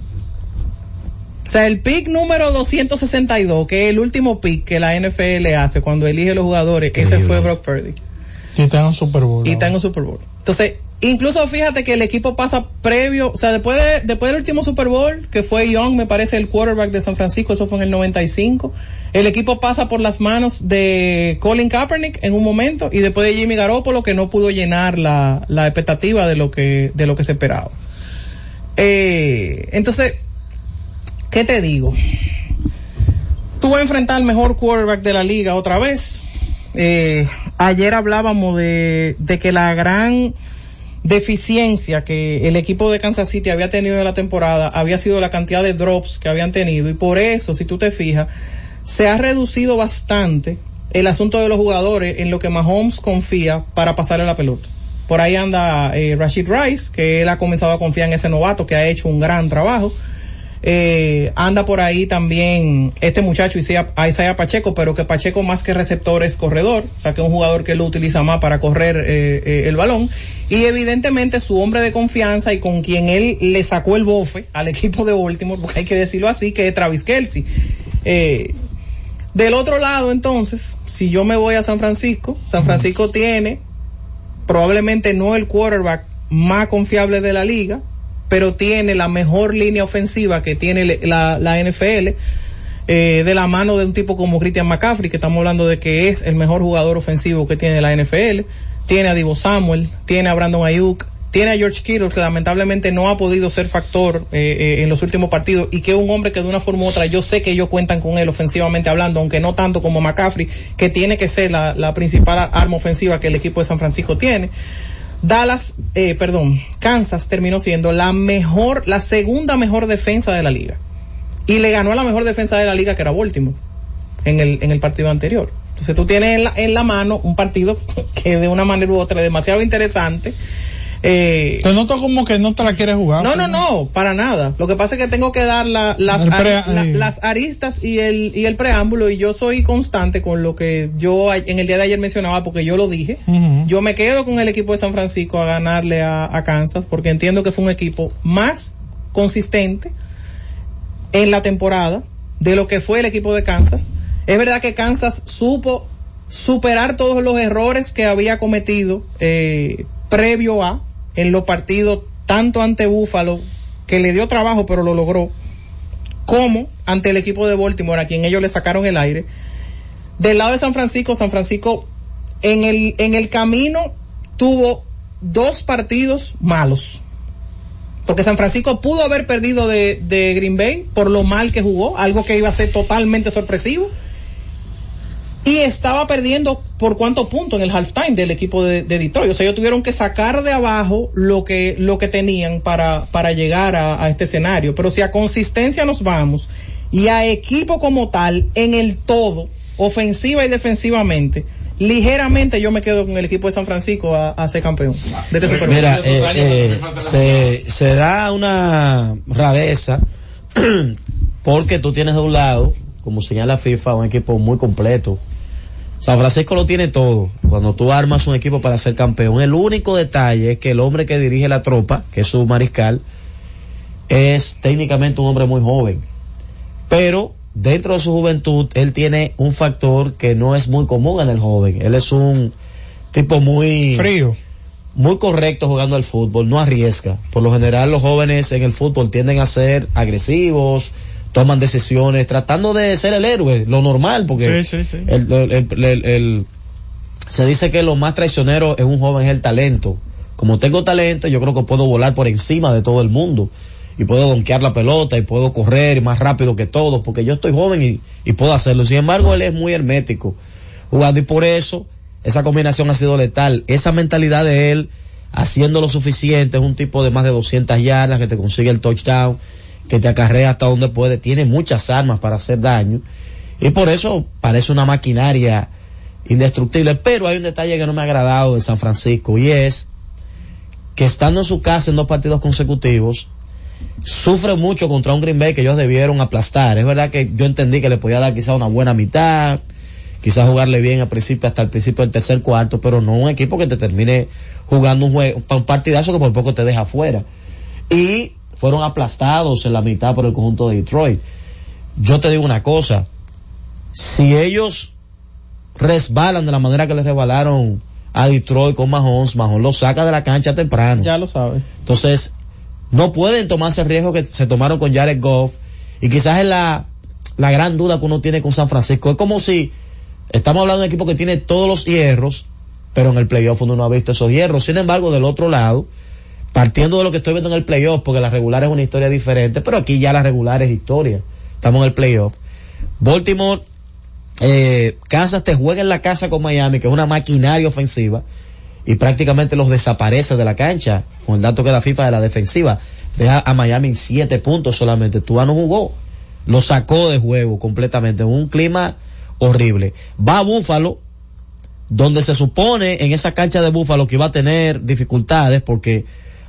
A: O sea, el pick número 262, que es el último pick que la NFL hace cuando elige los jugadores, ese fue Brock Purdy.
B: Y está en un Super Bowl.
A: Y está en un Super Bowl. Entonces, incluso fíjate que el equipo pasa previo, o sea, después, de, después del último Super Bowl, que fue Young, me parece el quarterback de San Francisco, eso fue en el 95, el equipo pasa por las manos de Colin Kaepernick en un momento y después de Jimmy Garoppolo que no pudo llenar la, la expectativa de lo que, de lo que se esperaba. Eh, entonces, ¿qué te digo? Tú vas a enfrentar al mejor quarterback de la liga otra vez. Eh, ayer hablábamos de, que la gran deficiencia que el equipo de Kansas City había tenido en la temporada había sido la cantidad de drops que habían tenido y por eso, si tú te fijas, se ha reducido bastante el asunto de los jugadores en lo que Mahomes confía para pasarle la pelota. Por ahí anda eh, Rashid Rice, que él ha comenzado a confiar en ese novato que ha hecho un gran trabajo. Eh, anda por ahí también este muchacho Isaiah, Isaiah Pacheco, pero que Pacheco más que receptor es corredor, o sea que es un jugador que lo utiliza más para correr eh, eh, el balón. Y evidentemente su hombre de confianza y con quien él le sacó el bofe al equipo de Baltimore, porque hay que decirlo así, que es Travis Kelsey. Eh, del otro lado, entonces, si yo me voy a San Francisco, San Francisco tiene probablemente no el quarterback más confiable de la liga, pero tiene la mejor línea ofensiva que tiene la, la NFL, eh, de la mano de un tipo como Christian McCaffrey, que estamos hablando de que es el mejor jugador ofensivo que tiene la NFL, tiene a Divo Samuel, tiene a Brandon Ayuk, tiene a George Kittle, que lamentablemente no ha podido ser factor eh, eh, en los últimos partidos, y que es un hombre que de una forma u otra yo sé que ellos cuentan con él ofensivamente hablando, aunque no tanto como McCaffrey, que tiene que ser la, la principal arma ofensiva que el equipo de San Francisco tiene. Dallas, eh, perdón, Kansas terminó siendo la mejor, la segunda mejor defensa de la liga. Y le ganó a la mejor defensa de la liga que era Baltimore en el, en el partido anterior. Entonces tú tienes en la, en la mano un partido que de una manera u otra es demasiado interesante. Eh,
B: Te noto como que no te la quieres jugar.
A: no, no, no, para nada. Lo que pasa es que tengo que dar la- las, la- aristas y el, y el preámbulo y yo soy constante con lo que yo en el día de ayer mencionaba porque yo lo dije. Yo me quedo con el equipo de San Francisco a ganarle a, a Kansas porque entiendo que fue un equipo más consistente en la temporada de lo que fue el equipo de Kansas. Es verdad que Kansas supo superar todos los errores que había cometido eh, previo a en los partidos tanto ante Buffalo que le dio trabajo pero lo logró como ante el equipo de Baltimore a quien ellos le sacaron el aire del lado de San Francisco San Francisco en el en el camino tuvo dos partidos malos porque San Francisco pudo haber perdido de Green Bay por lo mal que jugó, algo que iba a ser totalmente sorpresivo. Y estaba perdiendo por cuántos puntos en el halftime del equipo de, de Detroit. O sea, ellos tuvieron que sacar de abajo lo que, lo que tenían para, para llegar a, a este escenario. Pero si a consistencia nos vamos y a equipo como tal, en el todo, ofensiva y defensivamente, ligeramente yo me quedo con el equipo de San Francisco a, a ser campeón. de este Super Bowl.
C: Mira, eh, eh, se, se da una rareza porque tú tienes de un lado, como señala FIFA, un equipo muy completo. San Francisco lo tiene todo. Cuando tú armas un equipo para ser campeón, el único detalle es que el hombre que dirige la tropa, que es su mariscal, es técnicamente un hombre muy joven. Pero dentro de su juventud, él tiene un factor que no es muy común en el joven. Él es un tipo muy
B: Frío.
C: muy correcto jugando al fútbol, no arriesga. Por lo general los jóvenes en el fútbol tienden a ser agresivos, toman decisiones, tratando de ser el héroe, lo normal, porque
B: Sí, sí, sí.
C: el- el- el- el- el- se dice que lo más traicionero en un joven es el talento. Como tengo talento, yo creo que puedo volar por encima de todo el mundo. Y puedo donkear la pelota y puedo correr más rápido que todos, porque yo estoy joven y, y puedo hacerlo. Sin embargo, él es muy hermético jugando y por eso esa combinación ha sido letal. Esa mentalidad de él haciendo lo suficiente, es un tipo de más de 200 yardas que te consigue el touchdown, que te acarrea hasta donde puede, tiene muchas armas para hacer daño y por eso parece una maquinaria indestructible. Pero hay un detalle que no me ha agradado de San Francisco y es que estando en su casa en dos partidos consecutivos, sufre mucho contra un Green Bay que ellos debieron aplastar. Es verdad que yo entendí que le podía dar quizá una buena mitad, quizás jugarle bien al principio, hasta el principio del tercer cuarto, pero no un equipo que te termine jugando un juego, un partidazo que por poco te deja fuera. Y fueron aplastados en la mitad por el conjunto de Detroit. Yo te digo una cosa, si ellos resbalan de la manera que les resbalaron a Detroit con Mahomes, Mahomes lo saca de la cancha temprano.
A: Ya lo sabes.
C: Entonces, no pueden tomarse el riesgo que se tomaron con Jared Goff. Y quizás es la, la gran duda que uno tiene con San Francisco. Es como si estamos hablando de un equipo que tiene todos los hierros, pero en el playoff uno no ha visto esos hierros. Sin embargo, del otro lado, partiendo de lo que estoy viendo en el playoff, porque la regular es una historia diferente, pero aquí ya la regular es historia. Estamos en el playoff. Baltimore, eh, Kansas te juega en la casa con Miami, que es una maquinaria ofensiva, y prácticamente los desaparece de la cancha, con el dato que da FIFA de la defensiva. Deja a Miami en siete puntos solamente. Tua no jugó. Lo sacó de juego completamente. En un clima horrible. Va a Búfalo, donde se supone en esa cancha de Búfalo que iba a tener dificultades porque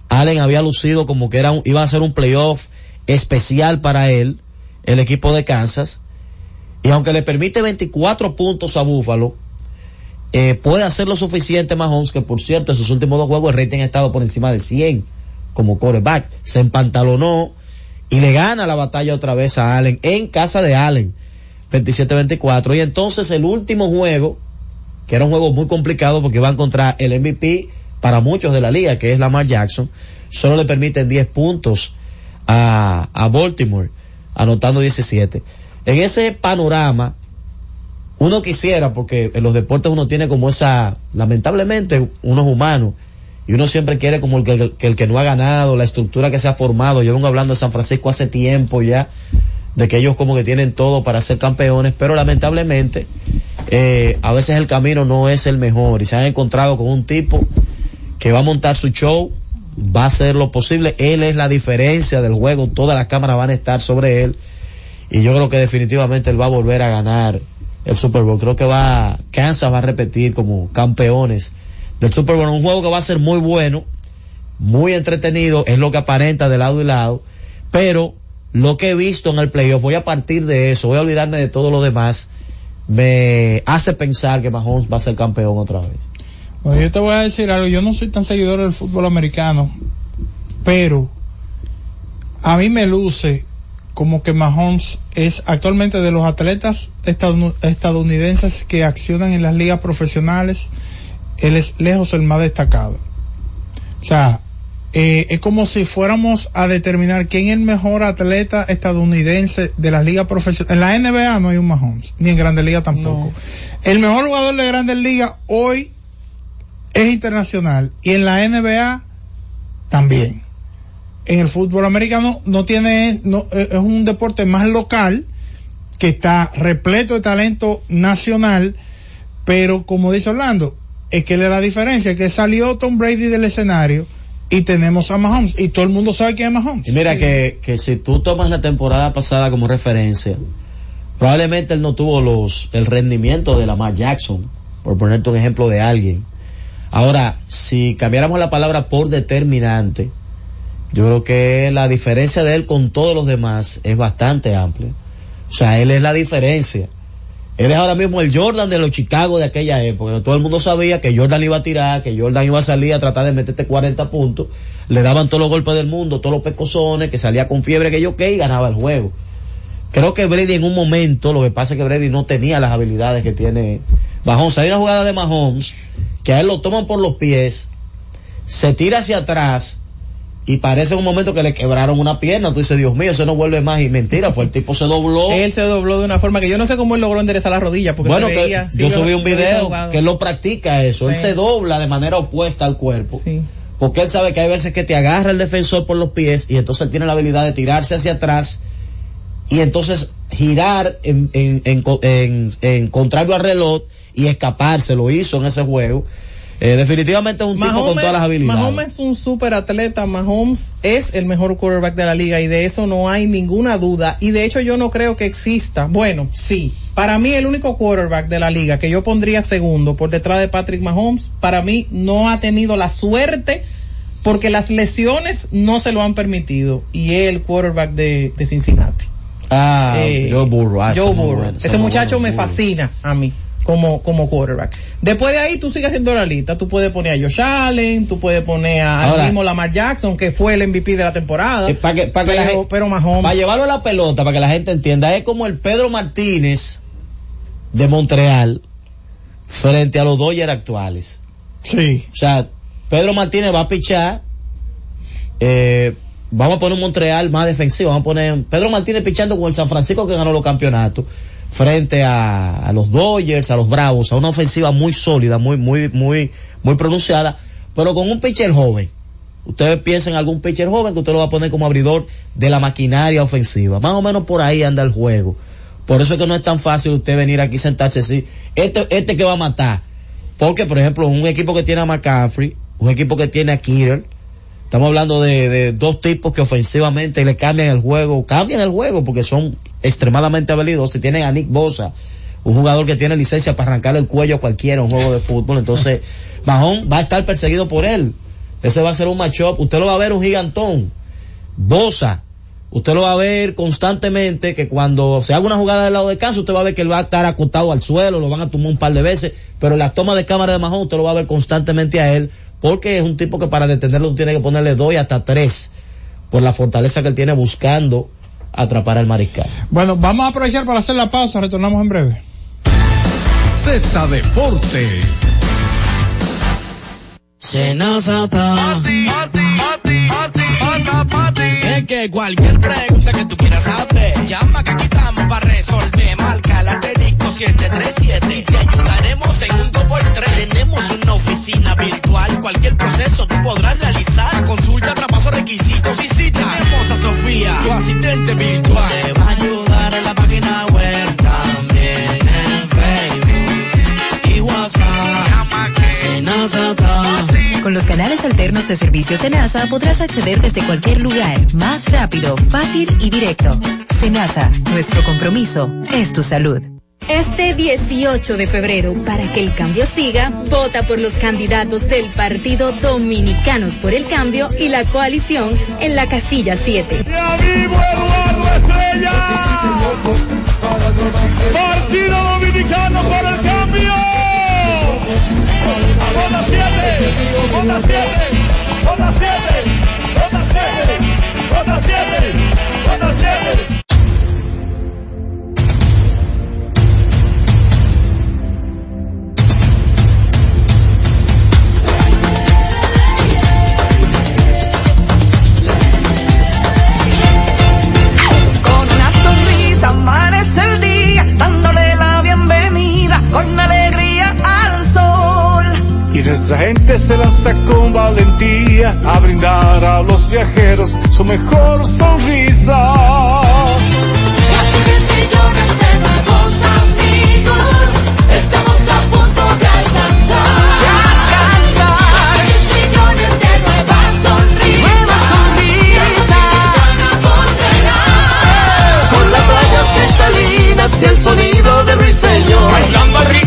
C: Allen había lucido como que era un- iba a ser un playoff especial para él, el equipo de Kansas. Y aunque le permite 24 puntos a Búfalo, eh, puede hacer lo suficiente Mahomes, que por cierto en sus últimos dos juegos el rating ha estado por encima de 100 como quarterback. Se empantalonó y le gana la batalla otra vez a Allen en casa de Allen, 27-24. Y entonces el último juego, que era un juego muy complicado porque iba a encontrar el MVP para muchos de la liga, que es Lamar Jackson, solo le permiten 10 puntos a, a Baltimore, anotando 17. En ese panorama, uno quisiera, porque en los deportes uno tiene como esa, lamentablemente, uno es humano, y uno siempre quiere como el que, que el que no ha ganado, la estructura que se ha formado. Yo vengo hablando de San Francisco hace tiempo ya, de que ellos como que tienen todo para ser campeones, pero lamentablemente eh, a veces el camino no es el mejor y se han encontrado con un tipo que va a montar su show, va a hacer lo posible, él es la diferencia del juego, todas las cámaras van a estar sobre él. Y yo creo que definitivamente él va a volver a ganar el Super Bowl. Creo que va, Kansas va a repetir como campeones del Super Bowl, un juego que va a ser muy bueno, muy entretenido, es lo que aparenta de lado y lado, pero lo que he visto en el playoff, voy a partir de eso, voy a olvidarme de todo lo demás, me hace pensar que Mahomes va a ser campeón otra vez.
B: Bueno, yo te voy a decir algo, yo no soy tan seguidor del fútbol americano, pero a mí me luce como que Mahomes es actualmente de los atletas estadounidenses que accionan en las ligas profesionales, él es lejos el más destacado. O sea, eh, es como si fuéramos a determinar quién es el mejor atleta estadounidense de las ligas profesionales. En la NBA no hay un Mahomes, ni en Grandes Ligas tampoco. El mejor jugador de Grandes Ligas hoy es internacional y en la NBA también. En el fútbol americano no tiene, no, eh, es un deporte más local que está repleto de talento nacional, pero como dice Orlando, es que le la diferencia, que salió Tom Brady del escenario y tenemos a Mahomes y todo el mundo sabe quién es Mahomes.
C: Y mira que, que si tú tomas la temporada pasada como referencia, probablemente él no tuvo los, el rendimiento de Lamar Jackson, por ponerte un ejemplo de alguien. Ahora, si cambiáramos la palabra por determinante, yo creo que la diferencia de él con todos los demás es bastante amplia. O sea, él es la diferencia. Él es ahora mismo el Jordan de los Chicago de aquella época. Todo el mundo sabía que Jordan iba a tirar, que Jordan iba a salir a tratar de meterte 40 puntos. Le daban todos los golpes del mundo, todos los pecosones, que salía con fiebre, que yo qué, y ganaba el juego. Creo que Brady en un momento, lo que pasa es que Brady no tenía las habilidades que tiene Mahomes. Hay una jugada de Mahomes que a él lo toman por los pies, se tira hacia atrás y parece en un momento que le quebraron una pierna. Tú dices, Dios mío, eso no vuelve más. Y mentira, fue el tipo se dobló.
A: Él se dobló de una forma que yo no sé cómo él logró enderezar la rodilla porque
C: Bueno,
A: se veía,
C: yo subí un video que él lo practica eso. Él se dobla de manera opuesta al cuerpo. Porque él sabe que hay veces que te agarra el defensor por los pies y entonces él tiene la habilidad de tirarse hacia atrás y entonces girar en, en, en, co- en- en contrario al reloj y escaparse. Lo hizo en ese juego. Eh, definitivamente es un tipo con todas las habilidades.
A: Mahomes es un super atleta, Mahomes es el mejor quarterback de la liga y de eso no hay ninguna duda y de hecho yo no creo que exista, bueno, sí, para mí el único quarterback de la liga que yo pondría segundo por detrás de Patrick Mahomes, para mí no ha tenido la suerte porque las lesiones no se lo han permitido y es el quarterback de, de Cincinnati.
C: Ah,
A: Eh,
C: Joe Burrow. ah,
A: Joe
C: ese
A: Burrow.
C: bueno,
A: muchacho
C: bueno,
A: me
C: Burrow.
A: fascina a mí como, como quarterback. Después de ahí tú sigues haciendo la lista. Tú puedes poner a Josh Allen, tú puedes poner a- al
C: Ahora-
A: mismo Lamar Jackson, que fue el MVP de la temporada.
C: para que, para que
A: pero,
C: la gente,
A: pero Mahomes.
C: para llevarlo a la pelota, para que la gente entienda, es como el Pedro Martínez de Montreal frente a los Dodgers actuales.
B: Sí.
C: O sea, Pedro Martínez va a pichar, eh, vamos a poner un Montreal más defensivo, vamos a poner Pedro Martínez pichando con el San Francisco que ganó los campeonatos frente a, los Dodgers, a los Bravos, a una ofensiva muy sólida, muy, muy, muy, muy pronunciada, pero con un pitcher joven. Ustedes piensen en algún pitcher joven que usted lo va a poner como abridor de la maquinaria ofensiva. Más o menos por ahí anda el juego. Por eso es que no es tan fácil usted venir aquí sentarse así. Este, este que va a matar. Porque, por ejemplo, un equipo que tiene a McCaffrey, un equipo que tiene a Kieran, estamos hablando de, de dos tipos que ofensivamente le cambian el juego, cambian el juego porque son extremadamente habilidosos. Si tienen a Nick Bosa, un jugador que tiene licencia para arrancar el cuello a cualquiera, un juego de fútbol, entonces Mahón va a estar perseguido por él. Ese va a ser un matchup. Usted lo va a ver un gigantón. Bosa. Usted lo va a ver constantemente que cuando se haga una jugada del lado de casa, usted va a ver que él va a estar acostado al suelo, lo van a tomar un par de veces, pero en las tomas de cámara de Mahón usted lo va a ver constantemente a él, porque es un tipo que para detenerlo tiene que ponerle dos y hasta tres, por la fortaleza que él tiene buscando atrapar al mariscal.
B: Bueno, vamos a aprovechar para hacer la pausa, retornamos en breve.
F: Z Deportes.
G: Senazata. Que cualquier pregunta que tú quieras saber, llama que aquí estamos para resolver. Marca la asterisco 737 y te ayudaremos en un 2x3. Tenemos una oficina virtual, cualquier proceso tú podrás realizar. Consulta, traspaso, requisitos y cita. Tenemos Sofía, tu asistente virtual. Te va a ayudar en la página web también en Facebook y WhatsApp.
M: Con los canales alternos de servicios de NASA podrás acceder desde cualquier lugar, más rápido, fácil y directo. Senasa, nuestro compromiso es tu salud.
N: Este 18 de febrero, para que el cambio siga, vota por los candidatos del Partido Dominicanos por el Cambio y la coalición en la casilla 7.
H: Partido Dominicano por el cambio. 7, ronda 7, ronda 7, ronda 7, ronda 7, ronda
I: nuestra gente se lanza con valentía a brindar a los viajeros su mejor sonrisa.
H: Casi 10 millones de nuevos amigos. Estamos a punto de alcanzar. Casi 10 millones de nuevas sonrisas.
O: Nuevas sonrisas.
H: Con las playas
O: cristalinas y el sonido de ruiseñor.
H: Bailando al ritmo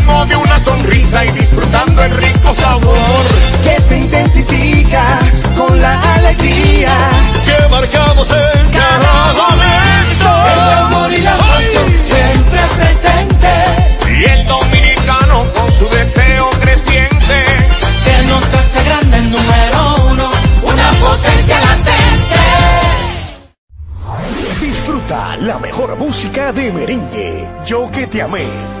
H: de una sonrisa y disfrutando el rico sabor.
O: Que se intensifica con la alegría.
H: Que marcamos en cada momento. El amor y la pasión siempre presente. Y el dominicano con su deseo creciente. Que nos hace grande el número uno. Una potencia latente.
J: Disfruta la mejor música de merengue. Yo que te amé.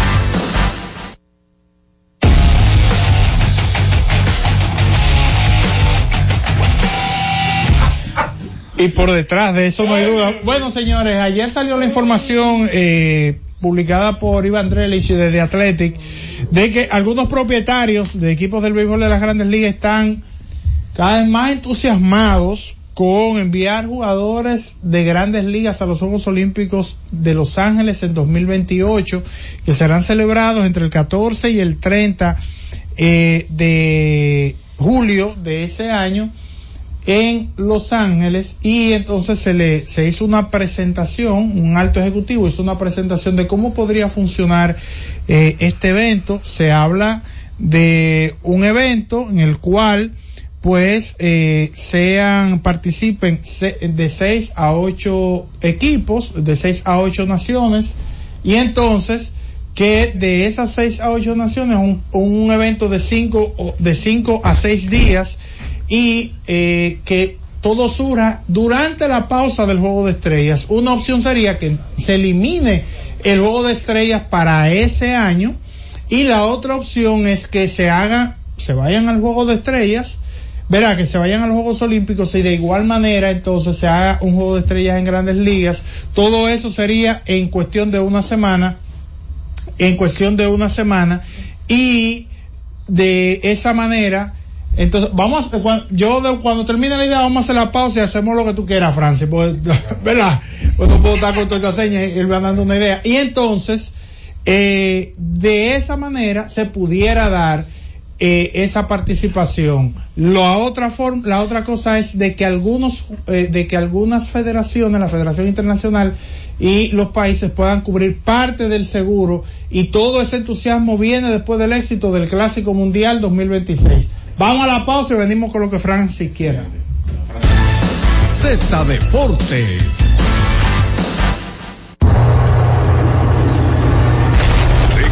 B: Y por detrás de eso no hay duda. Bueno, señores, ayer salió la información eh, publicada por Iván Drelich de The Athletic de que algunos propietarios de equipos del béisbol de las grandes ligas están cada vez más entusiasmados con enviar jugadores de grandes ligas a los Juegos Olímpicos de Los Ángeles en 2028, que serán celebrados entre el 14 y el 30 eh, de julio de ese año en Los Ángeles y entonces se le se hizo una presentación, un alto ejecutivo hizo una presentación de cómo podría funcionar eh, este evento. Se habla de un evento en el cual pues eh, sean participen de seis a ocho equipos de seis a ocho naciones y entonces que de esas seis a ocho naciones un, un evento de cinco o- de cinco a seis días y eh, que todo surja durante la pausa del juego de estrellas. Una opción sería que se elimine el juego de estrellas para ese año y la otra opción es que se haga, se vayan al juego de estrellas, verá que se vayan a los Juegos Olímpicos y de igual manera entonces se haga un juego de estrellas en grandes ligas. Todo eso sería en cuestión de una semana en cuestión de una semana y de esa manera entonces vamos yo cuando termine la idea vamos a hacer la pausa y hacemos lo que tú quieras Francis verdad pues no puedo estar con toda esta seña y él va dando una idea y entonces eh, de esa manera se pudiera dar eh, esa participación. La otra forma, la otra cosa es de que algunos, eh, de que algunas federaciones, la Federación Internacional y los países puedan cubrir parte del seguro y todo ese entusiasmo viene después del éxito del Clásico Mundial 2026. Vamos a la pausa y venimos con lo que Francis quiera.
F: Z Deportes.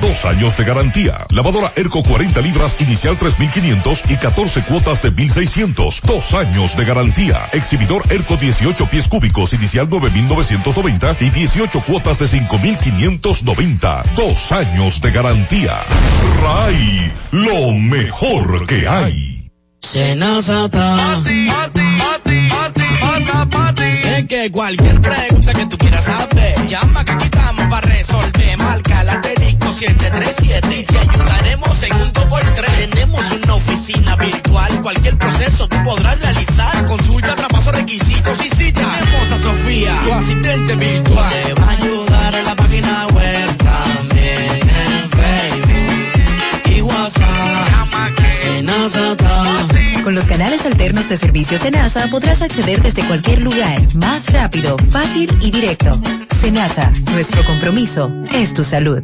P: dos años de garantía. Lavadora Erco 40 libras inicial 3500 y 14 cuotas de 1600, dos años de garantía. Exhibidor Erco 18 pies cúbicos inicial 9990 y 18 cuotas de 5590, dos años de garantía. Ray, lo mejor que hay.
G: Es que cualquier pregunta que tú quieras saber, llama que aquí estamos para resolver. Marca la asterisco 737 y te ayudaremos en un 2x3. Tenemos una oficina virtual, cualquier proceso tú podrás realizar. Consulta, traspaso, requisitos y si tenemos a Sofía, tu asistente virtual. Te va a ayudar en la página web también en Facebook y WhatsApp.
M: Con los canales alternos de servicios de NASA podrás acceder desde cualquier lugar, más rápido, fácil y directo. Senasa, nuestro compromiso es tu salud.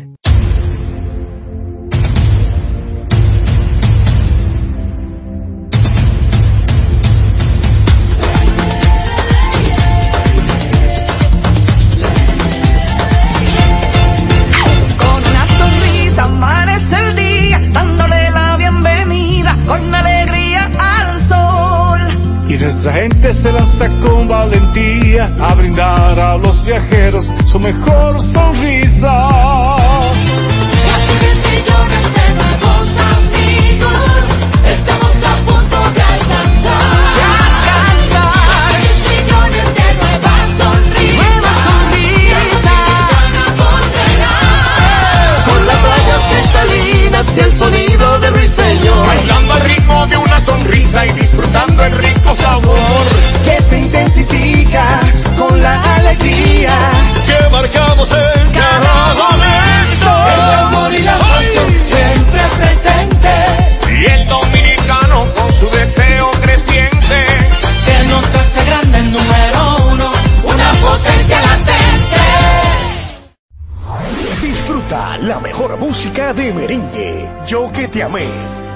I: Nuestra gente se lanza con valentía a brindar a los viajeros su mejor sonrisa.
H: Casi 10 millones de nuevos amigos, estamos a punto de alcanzar. Casi 10 millones de nuevas sonrisas,
O: Con las playas cristalinas y el sonido de ruiseñor.
H: Bailando al ritmo de una sonrisa y disfrutando el rico sabor.
O: Que se intensifica con la alegría.
H: Que marcamos en cada momento. El amor y la pasión siempre presente. Y el dominicano con su deseo creciente. Que nos hace grande el número uno. Una potencia latente.
J: Disfruta la mejor música de merengue. Yo que te amé.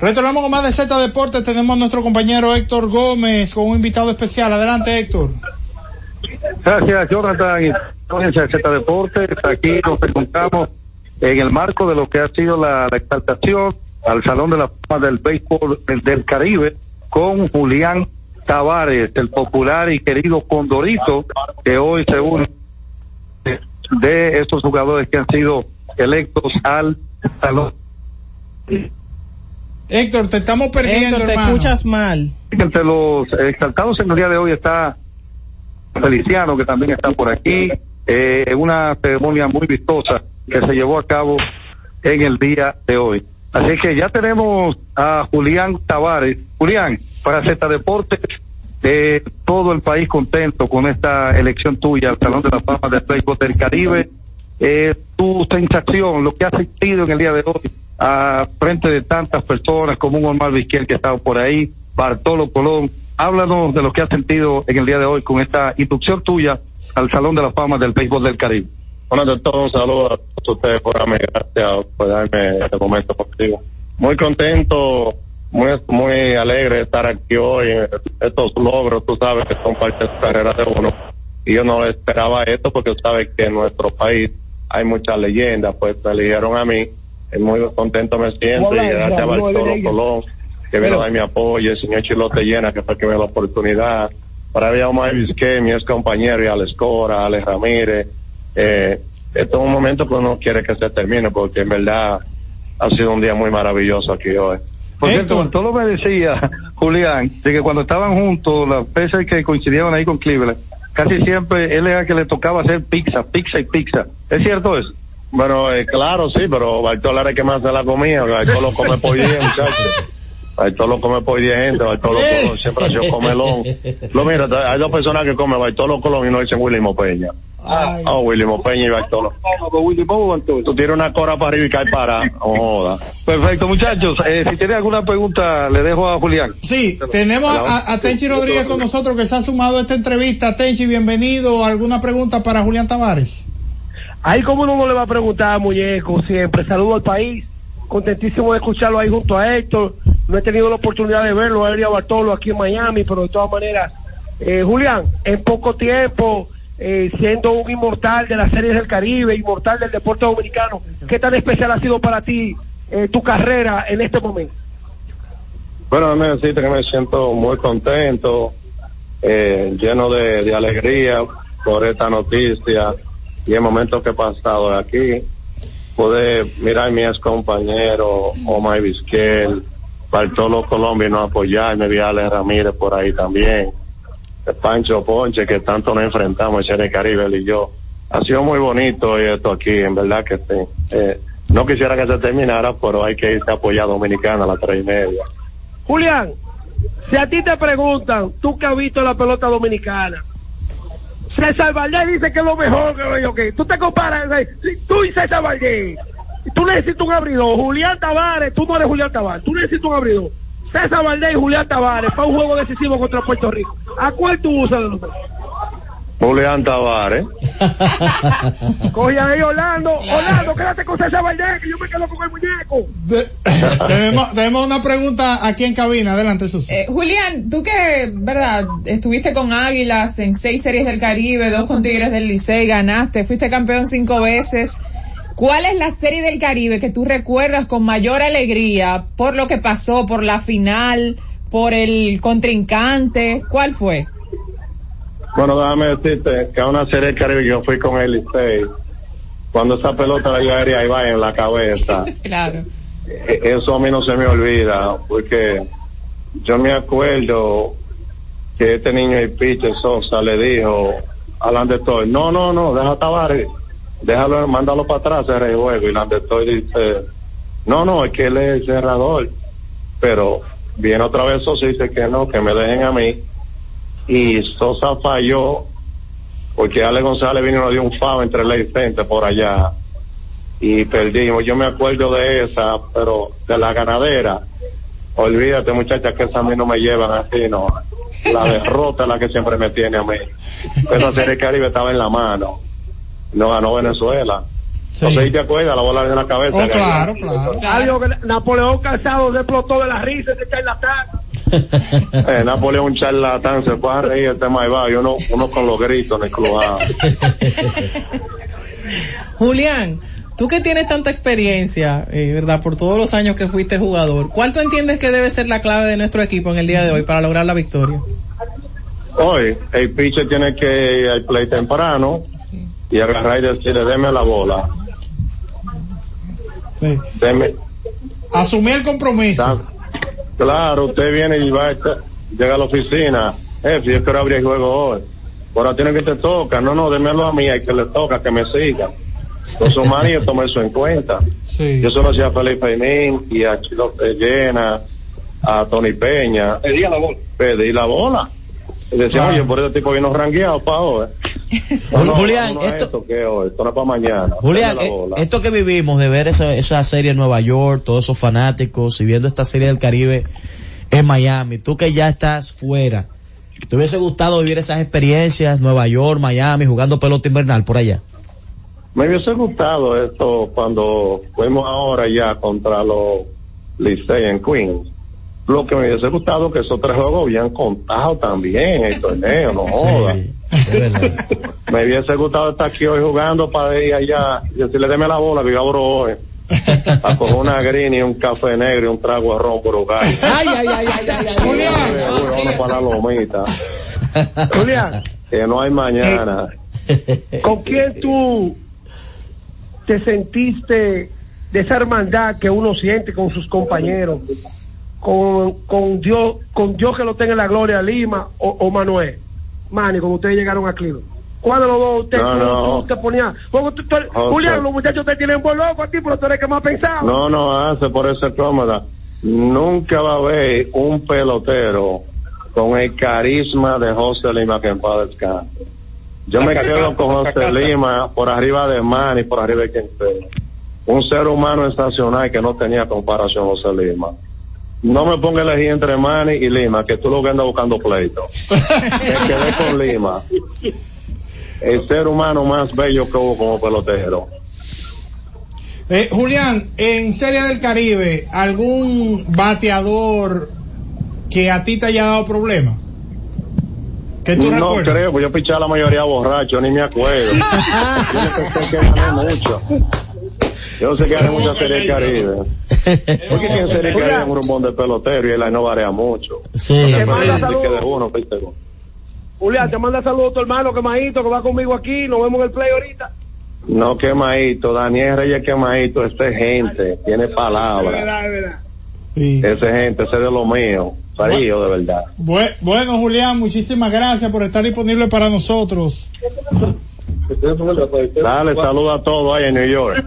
B: Retornamos con más de Z Deportes. Tenemos a nuestro compañero Héctor Gómez con un invitado especial. Adelante, Héctor.
D: Gracias, Jonathan. Z Deportes. Aquí nos encontramos en el marco de lo que ha sido la, exaltación al Salón de la Fama del Béisbol del, Caribe con Julián Tavares, el popular y querido Condorito, que hoy se une de estos jugadores que han sido electos al Salón.
B: Héctor, te estamos perdiendo,
A: Héctor, te
B: hermano.
A: escuchas mal.
D: Entre los exaltados en el día de hoy está Feliciano, que también está por aquí, eh, una ceremonia muy vistosa que se llevó a cabo en el día de hoy. Así que ya tenemos a Julián Tavares. Julián, para Z Deportes,
Q: eh, todo el país contento con esta elección tuya al Salón de la Fama del Béisbol del Caribe. Eh, tu sensación, lo que has sentido en el día de hoy, a frente de tantas personas como un Omar Vizquel que estaba por ahí, Bartolo Colón, háblanos de lo que has sentido en el día de hoy con esta inducción tuya al Salón de la Fama del Béisbol del Caribe.
R: Bueno, todo, un saludo a todos ustedes por darme, gracias por darme este momento contigo. Muy contento, muy, muy alegre de estar aquí hoy. Estos logros, tú sabes que son parte de la carrera de uno. Y yo no esperaba esto porque sabes que en nuestro país hay muchas leyendas, pues me eligieron a mí. Muy contento me siento y gracias a Bartolo Colón que vino a dar mi apoyo, el señor Chilote Llena que fue que me dio la oportunidad. Para mí, Omar Vizquel, mi ex compañero, y Alex Cora, Alex Ramírez, eh, esto es un momento que uno quiere que se termine porque en verdad ha sido un día muy maravilloso aquí hoy.
Q: Por cierto, Bartolo me decía, Julián, de que cuando estaban juntos, las veces que coincidieron ahí con Cleveland, casi siempre él era el que le tocaba hacer pizza, pizza y pizza. ¿Es cierto eso?
R: Bueno, eh, claro, sí, pero Bartolo era el que más se la comía, Bartolo come por 10, muchachos. Bartolo come por 10 gente, Bartolo Colón siempre ha sido comelón. Lo mira, hay dos personas que comen Bartolo Colón y no dicen Willy Mopeña. Ah, oh, Willy Mopeña y Bartolo. Tú tienes una cora para arriba y caes para, joda.
Q: Perfecto, muchachos. Eh, si tiene alguna pregunta, le dejo a Julián.
B: Sí, tenemos a, a Tenchi Rodríguez con nosotros que se ha sumado a esta entrevista. Tenchi, bienvenido. ¿Alguna pregunta para Julián Tavares?
S: Ahí como uno no le va a preguntar, muñeco, siempre. Saludo al país. Contentísimo de escucharlo ahí junto a Héctor. No he tenido la oportunidad de verlo, a él y a Bartolo aquí en Miami, pero de todas maneras, eh, Julián, en poco tiempo, eh, siendo un inmortal de las series del Caribe, inmortal del deporte dominicano, ¿qué tan especial ha sido para ti eh, tu carrera en este momento?
R: Bueno, me decirte que me siento muy contento, eh, lleno de, alegría por esta noticia y el momento que he pasado aquí. Poder mirar a mi ex compañero, Omar Vizquel, Bartolo Colombia no apoyarme, vi a Alex Ramírez por ahí también. El Pancho Ponche, que tanto nos enfrentamos, ese Caribe, él y yo. Ha sido muy bonito esto aquí, en verdad que sí. Eh, no quisiera que se terminara, pero hay que irse a apoyar a Dominicana a las tres y media.
S: Julián, si a ti te preguntan, tú que has visto la pelota dominicana, César Valdés dice que es lo mejor que yo que tú te comparas, eh, tú y César Valdés. Tú necesitas un abridor. Julián Tavares, tú no eres Julián Tavares, tú necesitas un abridor. César Valdés y Julián Tavares para un juego decisivo contra Puerto Rico. ¿A cuál tú usas de los dos?
R: Julián Tavares.
S: Coge ahí Orlando. Orlando, quédate con César Valdés, que yo me quedo con el muñeco.
B: tenemos, tenemos una pregunta aquí en cabina. Adelante, Susi.
E: Eh, Julián, tú que, verdad, estuviste con Águilas en seis series del Caribe, dos con Tigres del Licey, ganaste, fuiste campeón cinco veces. ¿Cuál es la serie del Caribe que tú recuerdas con mayor alegría por lo que pasó, por la final, por el contrincante? ¿Cuál fue?
R: Bueno, déjame decirte que a una serie del Caribe yo fui con el Licey, cuando esa pelota la llevaría ahí va en la cabeza.
E: claro.
R: E- Eso a mí no se me olvida, porque yo me acuerdo que este niño y Piche Sosa le dijo a Landestoy, no, no, no, deja Tavares, déjalo, mándalo para atrás ese juego. Y Landestoy dice, no, no, es que él es el cerrador. Pero viene otra vez Sosa y dice que no, que me dejen a mí. Y Sosa falló porque Ale González vino y nos dio un FAO entre ley Center por allá y perdimos. Yo me acuerdo de esa, pero de la ganadera. Olvídate, muchacha, que esa a mí no me llevan así, no. La derrota es la que siempre me tiene a mí. Esa serie Caribe estaba en la mano. No ganó Venezuela. No sé si te acuerdas, la bola en la cabeza.
S: Oh,
R: que
S: claro,
R: había-
S: Algo que Napoleón Calzado se explotó de la risa de charlatán.
R: Eh, Napoleón charlatán, se fue a reír el tema y va, uno, uno con los gritos en el club. ah.
A: Julián, tú que tienes tanta experiencia, eh, ¿verdad? Por todos los años que fuiste jugador, ¿cuál tú entiendes que debe ser la clave de nuestro equipo en el día de hoy para lograr la victoria?
R: Hoy, el pitcher tiene que ir al play temprano y agarrar y decirle, deme la bola.
B: Sí.
R: Deme,
B: Asumí el compromiso.
R: Claro, usted viene y va, a llega a la oficina. Eh, si yo quiero abrir el juego hoy. Ahora tiene que te toca. No, no, démelo a mí, hay que le toca, que me siga. Los humanos yo tomé eso en cuenta. Yo solo hacía a Felipe Aimín y a Chilo Llena, a Tony Peña. Pedí la bola. Pedí la bola. Decía,
C: Claro.
R: oye, por ese tipo vino rangueado para
C: Julián,
R: no, no,
C: esto-
R: esto que hoy, esto no es para mañana.
C: Julián, eh, esto que vivimos de ver esa, esa serie en Nueva York, todos esos fanáticos y viendo esta serie del Caribe en Miami, tú que ya estás fuera, ¿te hubiese gustado vivir esas experiencias, Nueva York, Miami, jugando pelota invernal por allá?
R: Me hubiese gustado esto cuando fuimos ahora ya contra los Licey en Queens. Lo que me hubiese gustado que esos tres juegos habían contado también el torneo, no joda. Me hubiese gustado estar aquí hoy jugando para ir allá y decirle deme la bola que yo abro hoy. A coger una green y un café negro y un trago de ron por hogar.
C: Ay, ay, ay, ay, ay, ay.
R: Vamos para la lomita.
S: Julián,
R: Que no hay mañana.
S: ¿con quién tú te sentiste de esa hermandad que uno siente con sus compañeros? Con, con Dios, con Dios que lo tenga en la gloria, Lima o, o Manuel. Manny, cuando ustedes llegaron a Cleveland. ¿Cuál de los dos usted,
R: No, no.
S: te ponía? Tú- tú-. Julián, los muchachos te tienen por loco a ti, pero tú eres el que más pensaba.
R: No, no hace por esa cómoda. Nunca va a haber un pelotero con el carisma de José Lima que en paz descanse. Yo me quedo con José Lima por arriba de Manny, por arriba de quien sea. Un ser humano estacional que no tenía comparación José Lima. No me ponga a elegir entre Manny y Lima, que tú lo que andas buscando pleito. Me quedé con Lima. El ser humano más bello que hubo como pelotero.
B: Eh, Julián, en Serie del Caribe, ¿algún bateador que a ti te haya dado problema? ¿Que tú
R: no
B: recuerdas?
R: creo, pues yo pichaba la mayoría borracho, ni me acuerdo. yo no pensé que gané mucho. Yo sé que gané mucha Serie del Caribe. Porque en Serie del Caribe hay un rumón de pelotero y él ahí no varía mucho.
C: Sí.
S: Te manda saludos.
R: que de uno, pues.
S: Julián, te manda saludos a tu hermano quemadito que va conmigo aquí. Nos vemos en el play ahorita.
R: No quemadito, Daniel Reyes quemadito, este es gente, tiene
S: Es
R: palabras.
S: verdad, es verdad.
R: Ese gente, ese es de lo mío, frío de verdad.
B: Bue- bueno, Julián, muchísimas gracias por estar disponible para nosotros.
R: Dale, saludo a todos ahí en New York.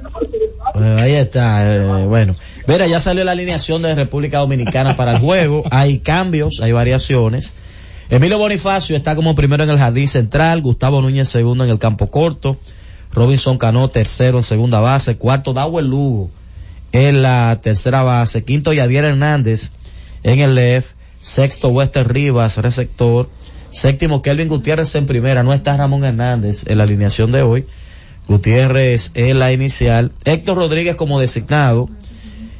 C: Eh, ahí está, eh, bueno. Mira, ya salió la alineación de República Dominicana para el juego. Hay cambios, hay variaciones. Emilio Bonifacio está como primero en el jardín central, Gustavo Núñez segundo en el campo corto, Robinson Cano tercero en segunda base, cuarto Dawel Lugo en la tercera base, quinto Yadier Hernández en el left, sexto Wester Rivas, receptor, séptimo Kelvin Gutiérrez en primera, no está Ramón Hernández en la alineación de hoy, Gutiérrez en la inicial, Héctor Rodríguez como designado,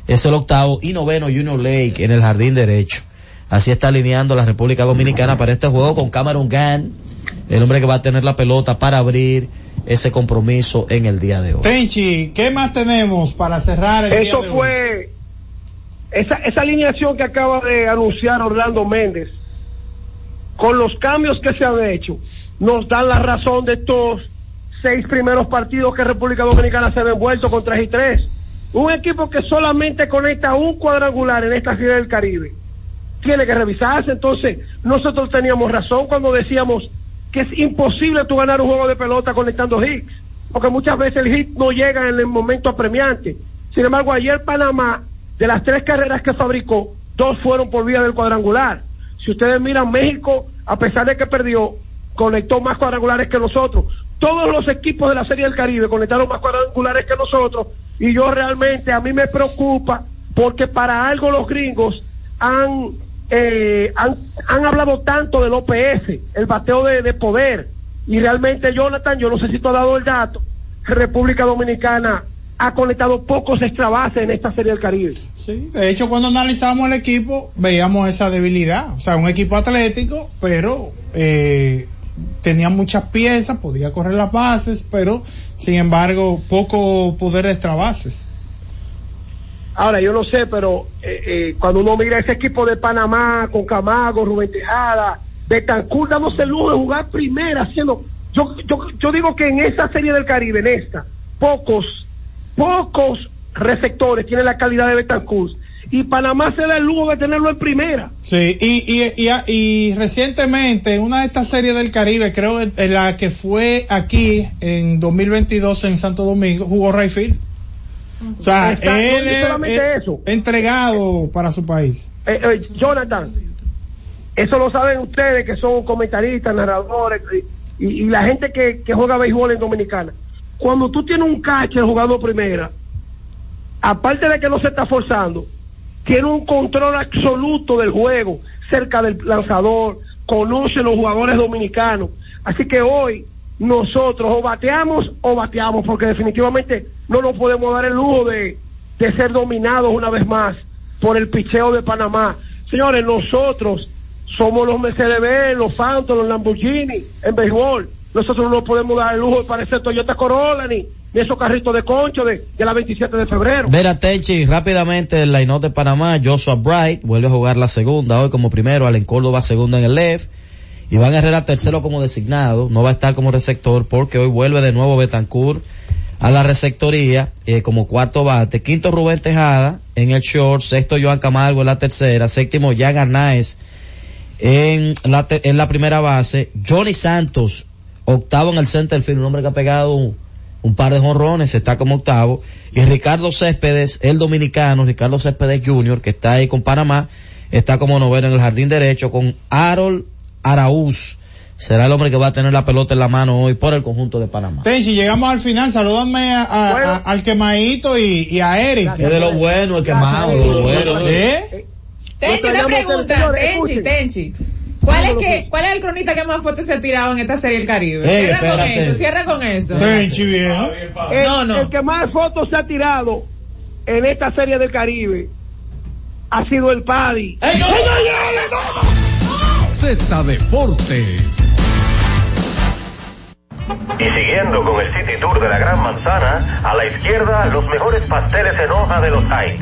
C: es el octavo y noveno Junior Lake en el jardín derecho. Así está alineando la República Dominicana para este juego con Cameron Gann, el hombre que va a tener la pelota para abrir ese compromiso en el día de hoy.
B: Tenchi, ¿qué más tenemos para cerrar el día
S: Eso
B: de hoy?
S: fue esa, esa alineación que acaba de anunciar Orlando Méndez, con los cambios que se han hecho, nos dan la razón de estos seis primeros partidos que República Dominicana se ha envuelto con 3 y 3. Un equipo que solamente conecta un cuadrangular en esta serie del Caribe. Tiene que revisarse. Entonces, nosotros teníamos razón cuando decíamos que es imposible tú ganar un juego de pelota conectando hits. Porque muchas veces el hit no llega en el momento apremiante. Sin embargo, ayer Panamá, de las tres carreras que fabricó, dos fueron por vía del cuadrangular. Si ustedes miran, México, a pesar de que perdió, conectó más cuadrangulares que nosotros. Todos los equipos de la Serie del Caribe conectaron más cuadrangulares que nosotros. Y yo realmente, a mí me preocupa, porque para algo los gringos han, eh, han, han hablado tanto del OPS, el bateo de, de poder. Y realmente, Jonathan, yo no sé si tú has dado el dato, República Dominicana ha conectado pocos extra bases en esta Serie del Caribe.
B: Sí, de hecho cuando analizamos el equipo veíamos esa debilidad, o sea, un equipo atlético, pero eh, tenía muchas piezas, podía correr las bases, pero sin embargo poco poder de extra bases.
S: Ahora, yo no sé, pero eh, eh, cuando uno mira ese equipo de Panamá con Camago, Rubén Tejada, Betancourt dándose el lujo de jugar primera, haciendo. Yo, yo, yo digo que en esa serie del Caribe, en esta, pocos, pocos receptores tienen la calidad de Betancourt. Y Panamá se da el lujo de tenerlo en primera.
B: Sí, y, y, y, y recientemente en una de estas series del Caribe, creo que en la que fue aquí en 2022 en Santo Domingo, jugó Rayfield. O sea,
S: Exacto,
B: él es,
S: solamente
B: es
S: eso.
B: entregado para su país.
S: Eh, eh, Jonathan, Eso lo saben ustedes que son comentaristas, narradores y, y la gente que, que juega béisbol en Dominicana. Cuando tú tienes un catcher jugando primera, aparte de que no se está forzando, tiene un control absoluto del juego, cerca del lanzador, conoce los jugadores dominicanos. Así que hoy nosotros o bateamos o bateamos, porque definitivamente no nos podemos dar el lujo de, de ser dominados una vez más por el picheo de Panamá. Señores, nosotros somos los Mercedes-Benz, los Phantom, los Lamborghini en béisbol. Nosotros no podemos dar el lujo de parecer Toyota Corolla ni, ni esos carritos de concho de, la 27 de febrero.
C: Vera Techi, rápidamente el line de Panamá, Joshua Bright vuelve a jugar la segunda hoy como primero, Allen Córdoba segunda en el left, Iván Herrera tercero como designado, no va a estar como receptor porque hoy vuelve de nuevo Betancourt a la receptoría eh, como cuarto bate, quinto Rubén Tejada en el short, sexto Joan Camargo en la tercera, séptimo Jan Arnaez en la, en la primera base, Johnny Santos octavo en el center field, un hombre que ha pegado un, un par de jonrones, está como octavo, y Ricardo Céspedes, el dominicano, Ricardo Céspedes Jr., que está ahí con Panamá, está como noveno en el jardín derecho, con Harold Araúz, será el hombre que va a tener la pelota en la mano hoy por el conjunto de Panamá.
B: Tenchi, llegamos al final, salúdame a- a- a- al quemadito y, y a Eric.
C: Es de lo bueno, el quemado, de lo bueno.
B: ¿Eh?
E: Tenchi, una pregunta, Tenchi, Tenchi. ¿Cuál es, que, ¿Cuál es el cronista que más fotos se ha tirado en esta serie El Caribe?
S: Ey,
E: cierra con eso, cierra con eso.
B: Tenchi, viejo.
S: El,
E: No, no.
S: el que más fotos se ha tirado en esta serie del Caribe ha sido el Paddy.
F: Z Deportes.
T: Y siguiendo con el City Tour de la Gran Manzana, a la izquierda los mejores pasteles en hoja de los Heights.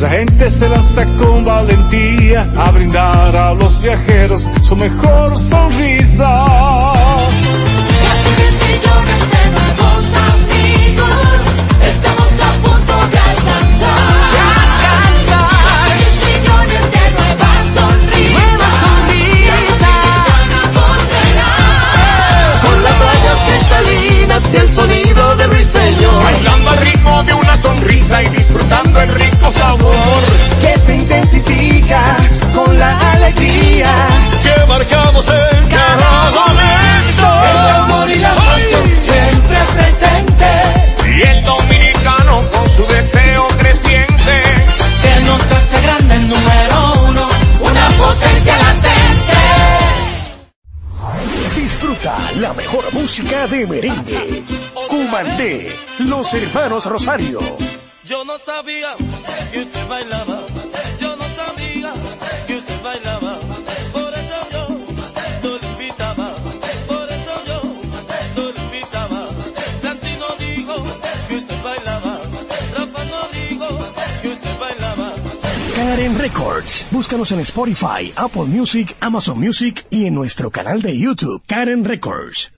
I: Nuestra gente se lanza con valentía a brindar a los viajeros su mejor sonrisa.
H: Casi 10 millones de nuevos amigos, estamos a punto de alcanzar.
O: alcanzar.
H: 10 millones de nuevas sonrisas.
O: Nuevas sonrisas.
H: Con las rayas cristalinas y el sonido de ruiseñor.
J: Bailando al ritmo de una sonrisa y disfrutando el rico sabor
O: Que se intensifica con la alegría.
J: que marcamos en cada momento.
H: El amor y la pasión siempre presente.
J: Y el dominicano con su deseo creciente.
H: Que nos hace grande el número uno, una potencia latente.
J: Disfruta la mejor música de merengue. Cumandé, los hermanos Rosario.
U: Yo no sabía que usted bailaba. Yo no sabía que usted bailaba. Por eso yo no lo invitaba. Por eso yo no lo invitaba. Santino dijo que usted bailaba. Rafa no dijo que usted bailaba.
J: Karen Records. Búscanos en Spotify, Apple Music, Amazon Music y en nuestro canal de YouTube, Karen Records.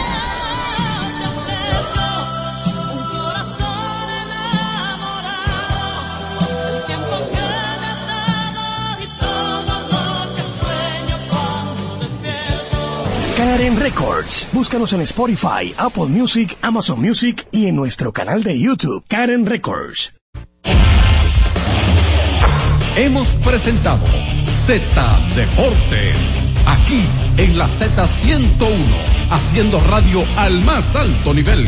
J: Records. Búscanos en Spotify, Apple Music, Amazon Music y en nuestro canal de YouTube, Karen Records.
F: Hemos presentado Z Deportes. Aquí en la Z101, haciendo radio al más alto nivel.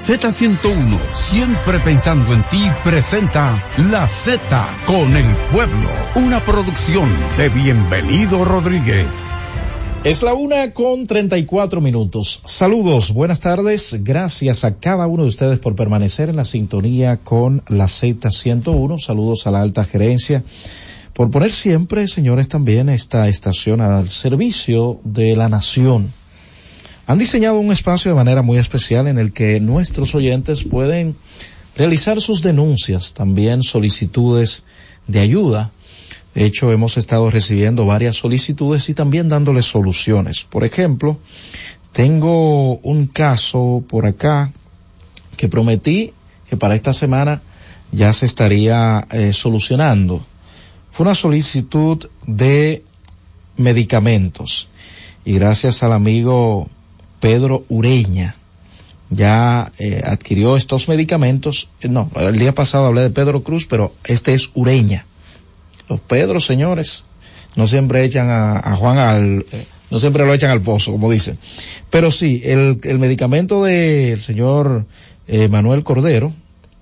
F: Z101, siempre pensando en ti, presenta La Z con el pueblo, una producción de Bienvenido Rodríguez.
V: Es la una con 34 minutos. Saludos, buenas tardes. Gracias a cada uno de ustedes por permanecer en la sintonía con la Z101. Saludos a la alta gerencia por poner siempre, señores, también esta estación al servicio de la nación. Han diseñado un espacio de manera muy especial en el que nuestros oyentes pueden realizar sus denuncias, también solicitudes de ayuda. De hecho, hemos estado recibiendo varias solicitudes y también dándoles soluciones. Por ejemplo, tengo un caso por acá que prometí que para esta semana ya se estaría eh, solucionando. Fue una solicitud de medicamentos y gracias al amigo Pedro Ureña ya eh, adquirió estos medicamentos. Eh, No, el día pasado hablé de Pedro Cruz, pero este es Ureña. Los Pedros, señores, no siempre echan a, Juan al, eh, no siempre lo echan al pozo, como dicen. Pero sí, el, el medicamento del señor Manuel Cordero,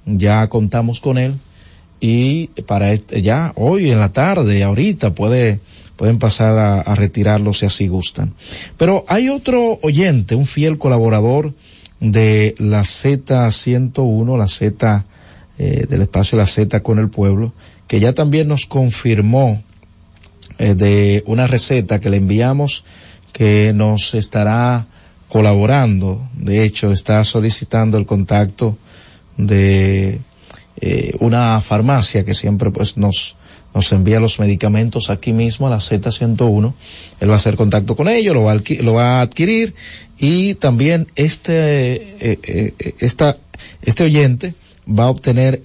V: ya contamos con él y para este, ya hoy en la tarde, ahorita puede, pueden pasar a, retirarlo si así gustan. Pero hay otro oyente, un fiel colaborador de la Z101, la Z eh, del espacio La Z con el pueblo, que ya también nos confirmó eh, de una receta que le enviamos que nos estará colaborando. De hecho, está solicitando el contacto de eh, una farmacia que siempre pues nos nos envía los medicamentos aquí mismo a la Z101. Él va a hacer contacto con ellos, lo va a, lo va a adquirir y también este, eh, eh, esta, este oyente va a obtener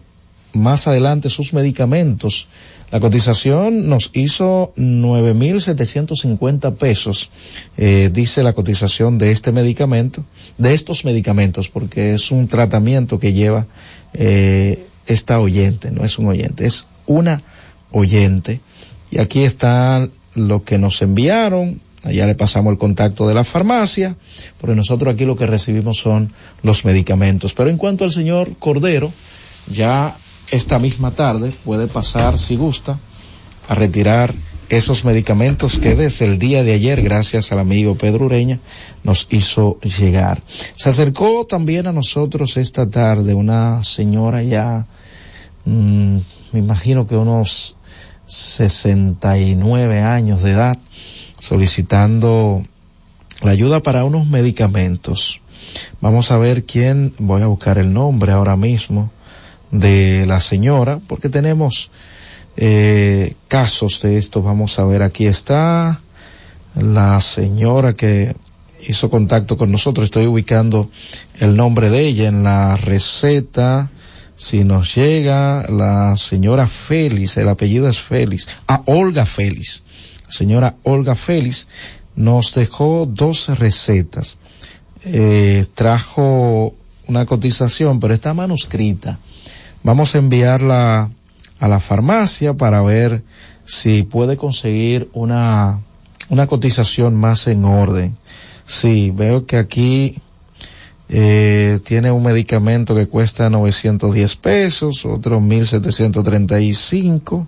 V: más adelante sus medicamentos. La cotización nos hizo 9.750 pesos, eh, dice la cotización de este medicamento, de estos medicamentos, porque es un tratamiento que lleva eh, esta oyente, no es un oyente, es una oyente. Y aquí está lo que nos enviaron, allá le pasamos el contacto de la farmacia, porque nosotros aquí lo que recibimos son los medicamentos. Pero en cuanto al señor Cordero, ya esta misma tarde puede pasar, si gusta, a retirar esos medicamentos que desde el día de ayer, gracias al amigo Pedro Ureña, nos hizo llegar. Se acercó también a nosotros esta tarde una señora ya, mm, me imagino que unos 69 años de edad, solicitando la ayuda para unos medicamentos. Vamos a ver quién, voy a buscar el nombre ahora mismo de la señora, porque tenemos eh, casos de esto. Vamos a ver, aquí está la señora que hizo contacto con nosotros. Estoy ubicando el nombre de ella en la receta. Si nos llega la señora Félix, el apellido es Félix, a Olga Félix. La señora Olga Félix nos dejó dos recetas. Eh, trajo una cotización, pero está manuscrita. Vamos a enviarla a la farmacia para ver si puede conseguir una, una cotización más en orden. Sí, veo que aquí eh, tiene un medicamento que cuesta 910 pesos, otro 1735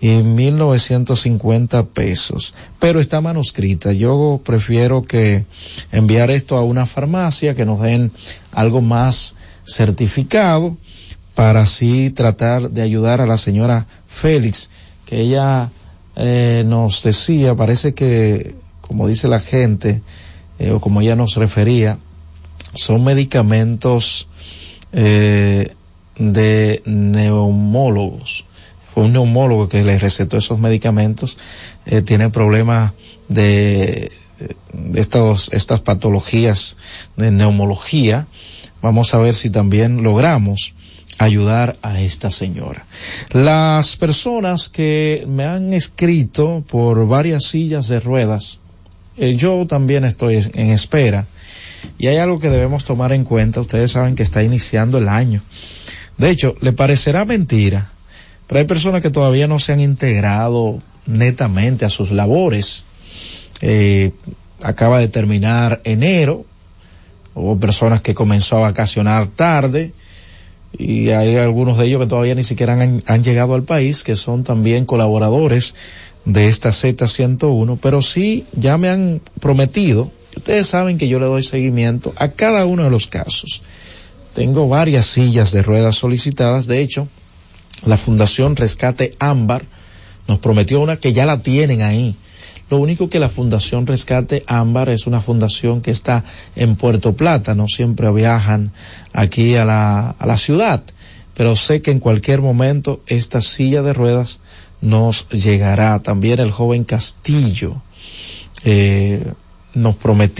V: y 1950 pesos. Pero está manuscrita. Yo prefiero que enviar esto a una farmacia que nos den algo más certificado para así tratar de ayudar a la señora Félix, que ella eh, nos decía, parece que, como dice la gente, eh, o como ella nos refería, son medicamentos eh, de neumólogos. Fue un neumólogo que le recetó esos medicamentos. Eh, tiene problemas de, de estos, estas patologías de neumología. Vamos a ver si también logramos ayudar a esta señora. Las personas que me han escrito por varias sillas de ruedas, eh, yo también estoy en espera y hay algo que debemos tomar en cuenta. Ustedes saben que está iniciando el año. De hecho, le parecerá mentira, pero hay personas que todavía no se han integrado netamente a sus labores. Eh, acaba de terminar enero, hubo personas que comenzó a vacacionar tarde y hay algunos de ellos que todavía ni siquiera han, han llegado al país, que son también colaboradores de esta Z101, pero sí ya me han prometido, ustedes saben que yo le doy seguimiento a cada uno de los casos. Tengo varias sillas de ruedas solicitadas, de hecho, la Fundación Rescate Ámbar nos prometió una que ya la tienen ahí. Lo único que la Fundación Rescate Ámbar es una fundación que está en Puerto Plata, no siempre viajan aquí a la, a la ciudad, pero sé que en cualquier momento esta silla de ruedas nos llegará. También el joven Castillo eh, nos prometió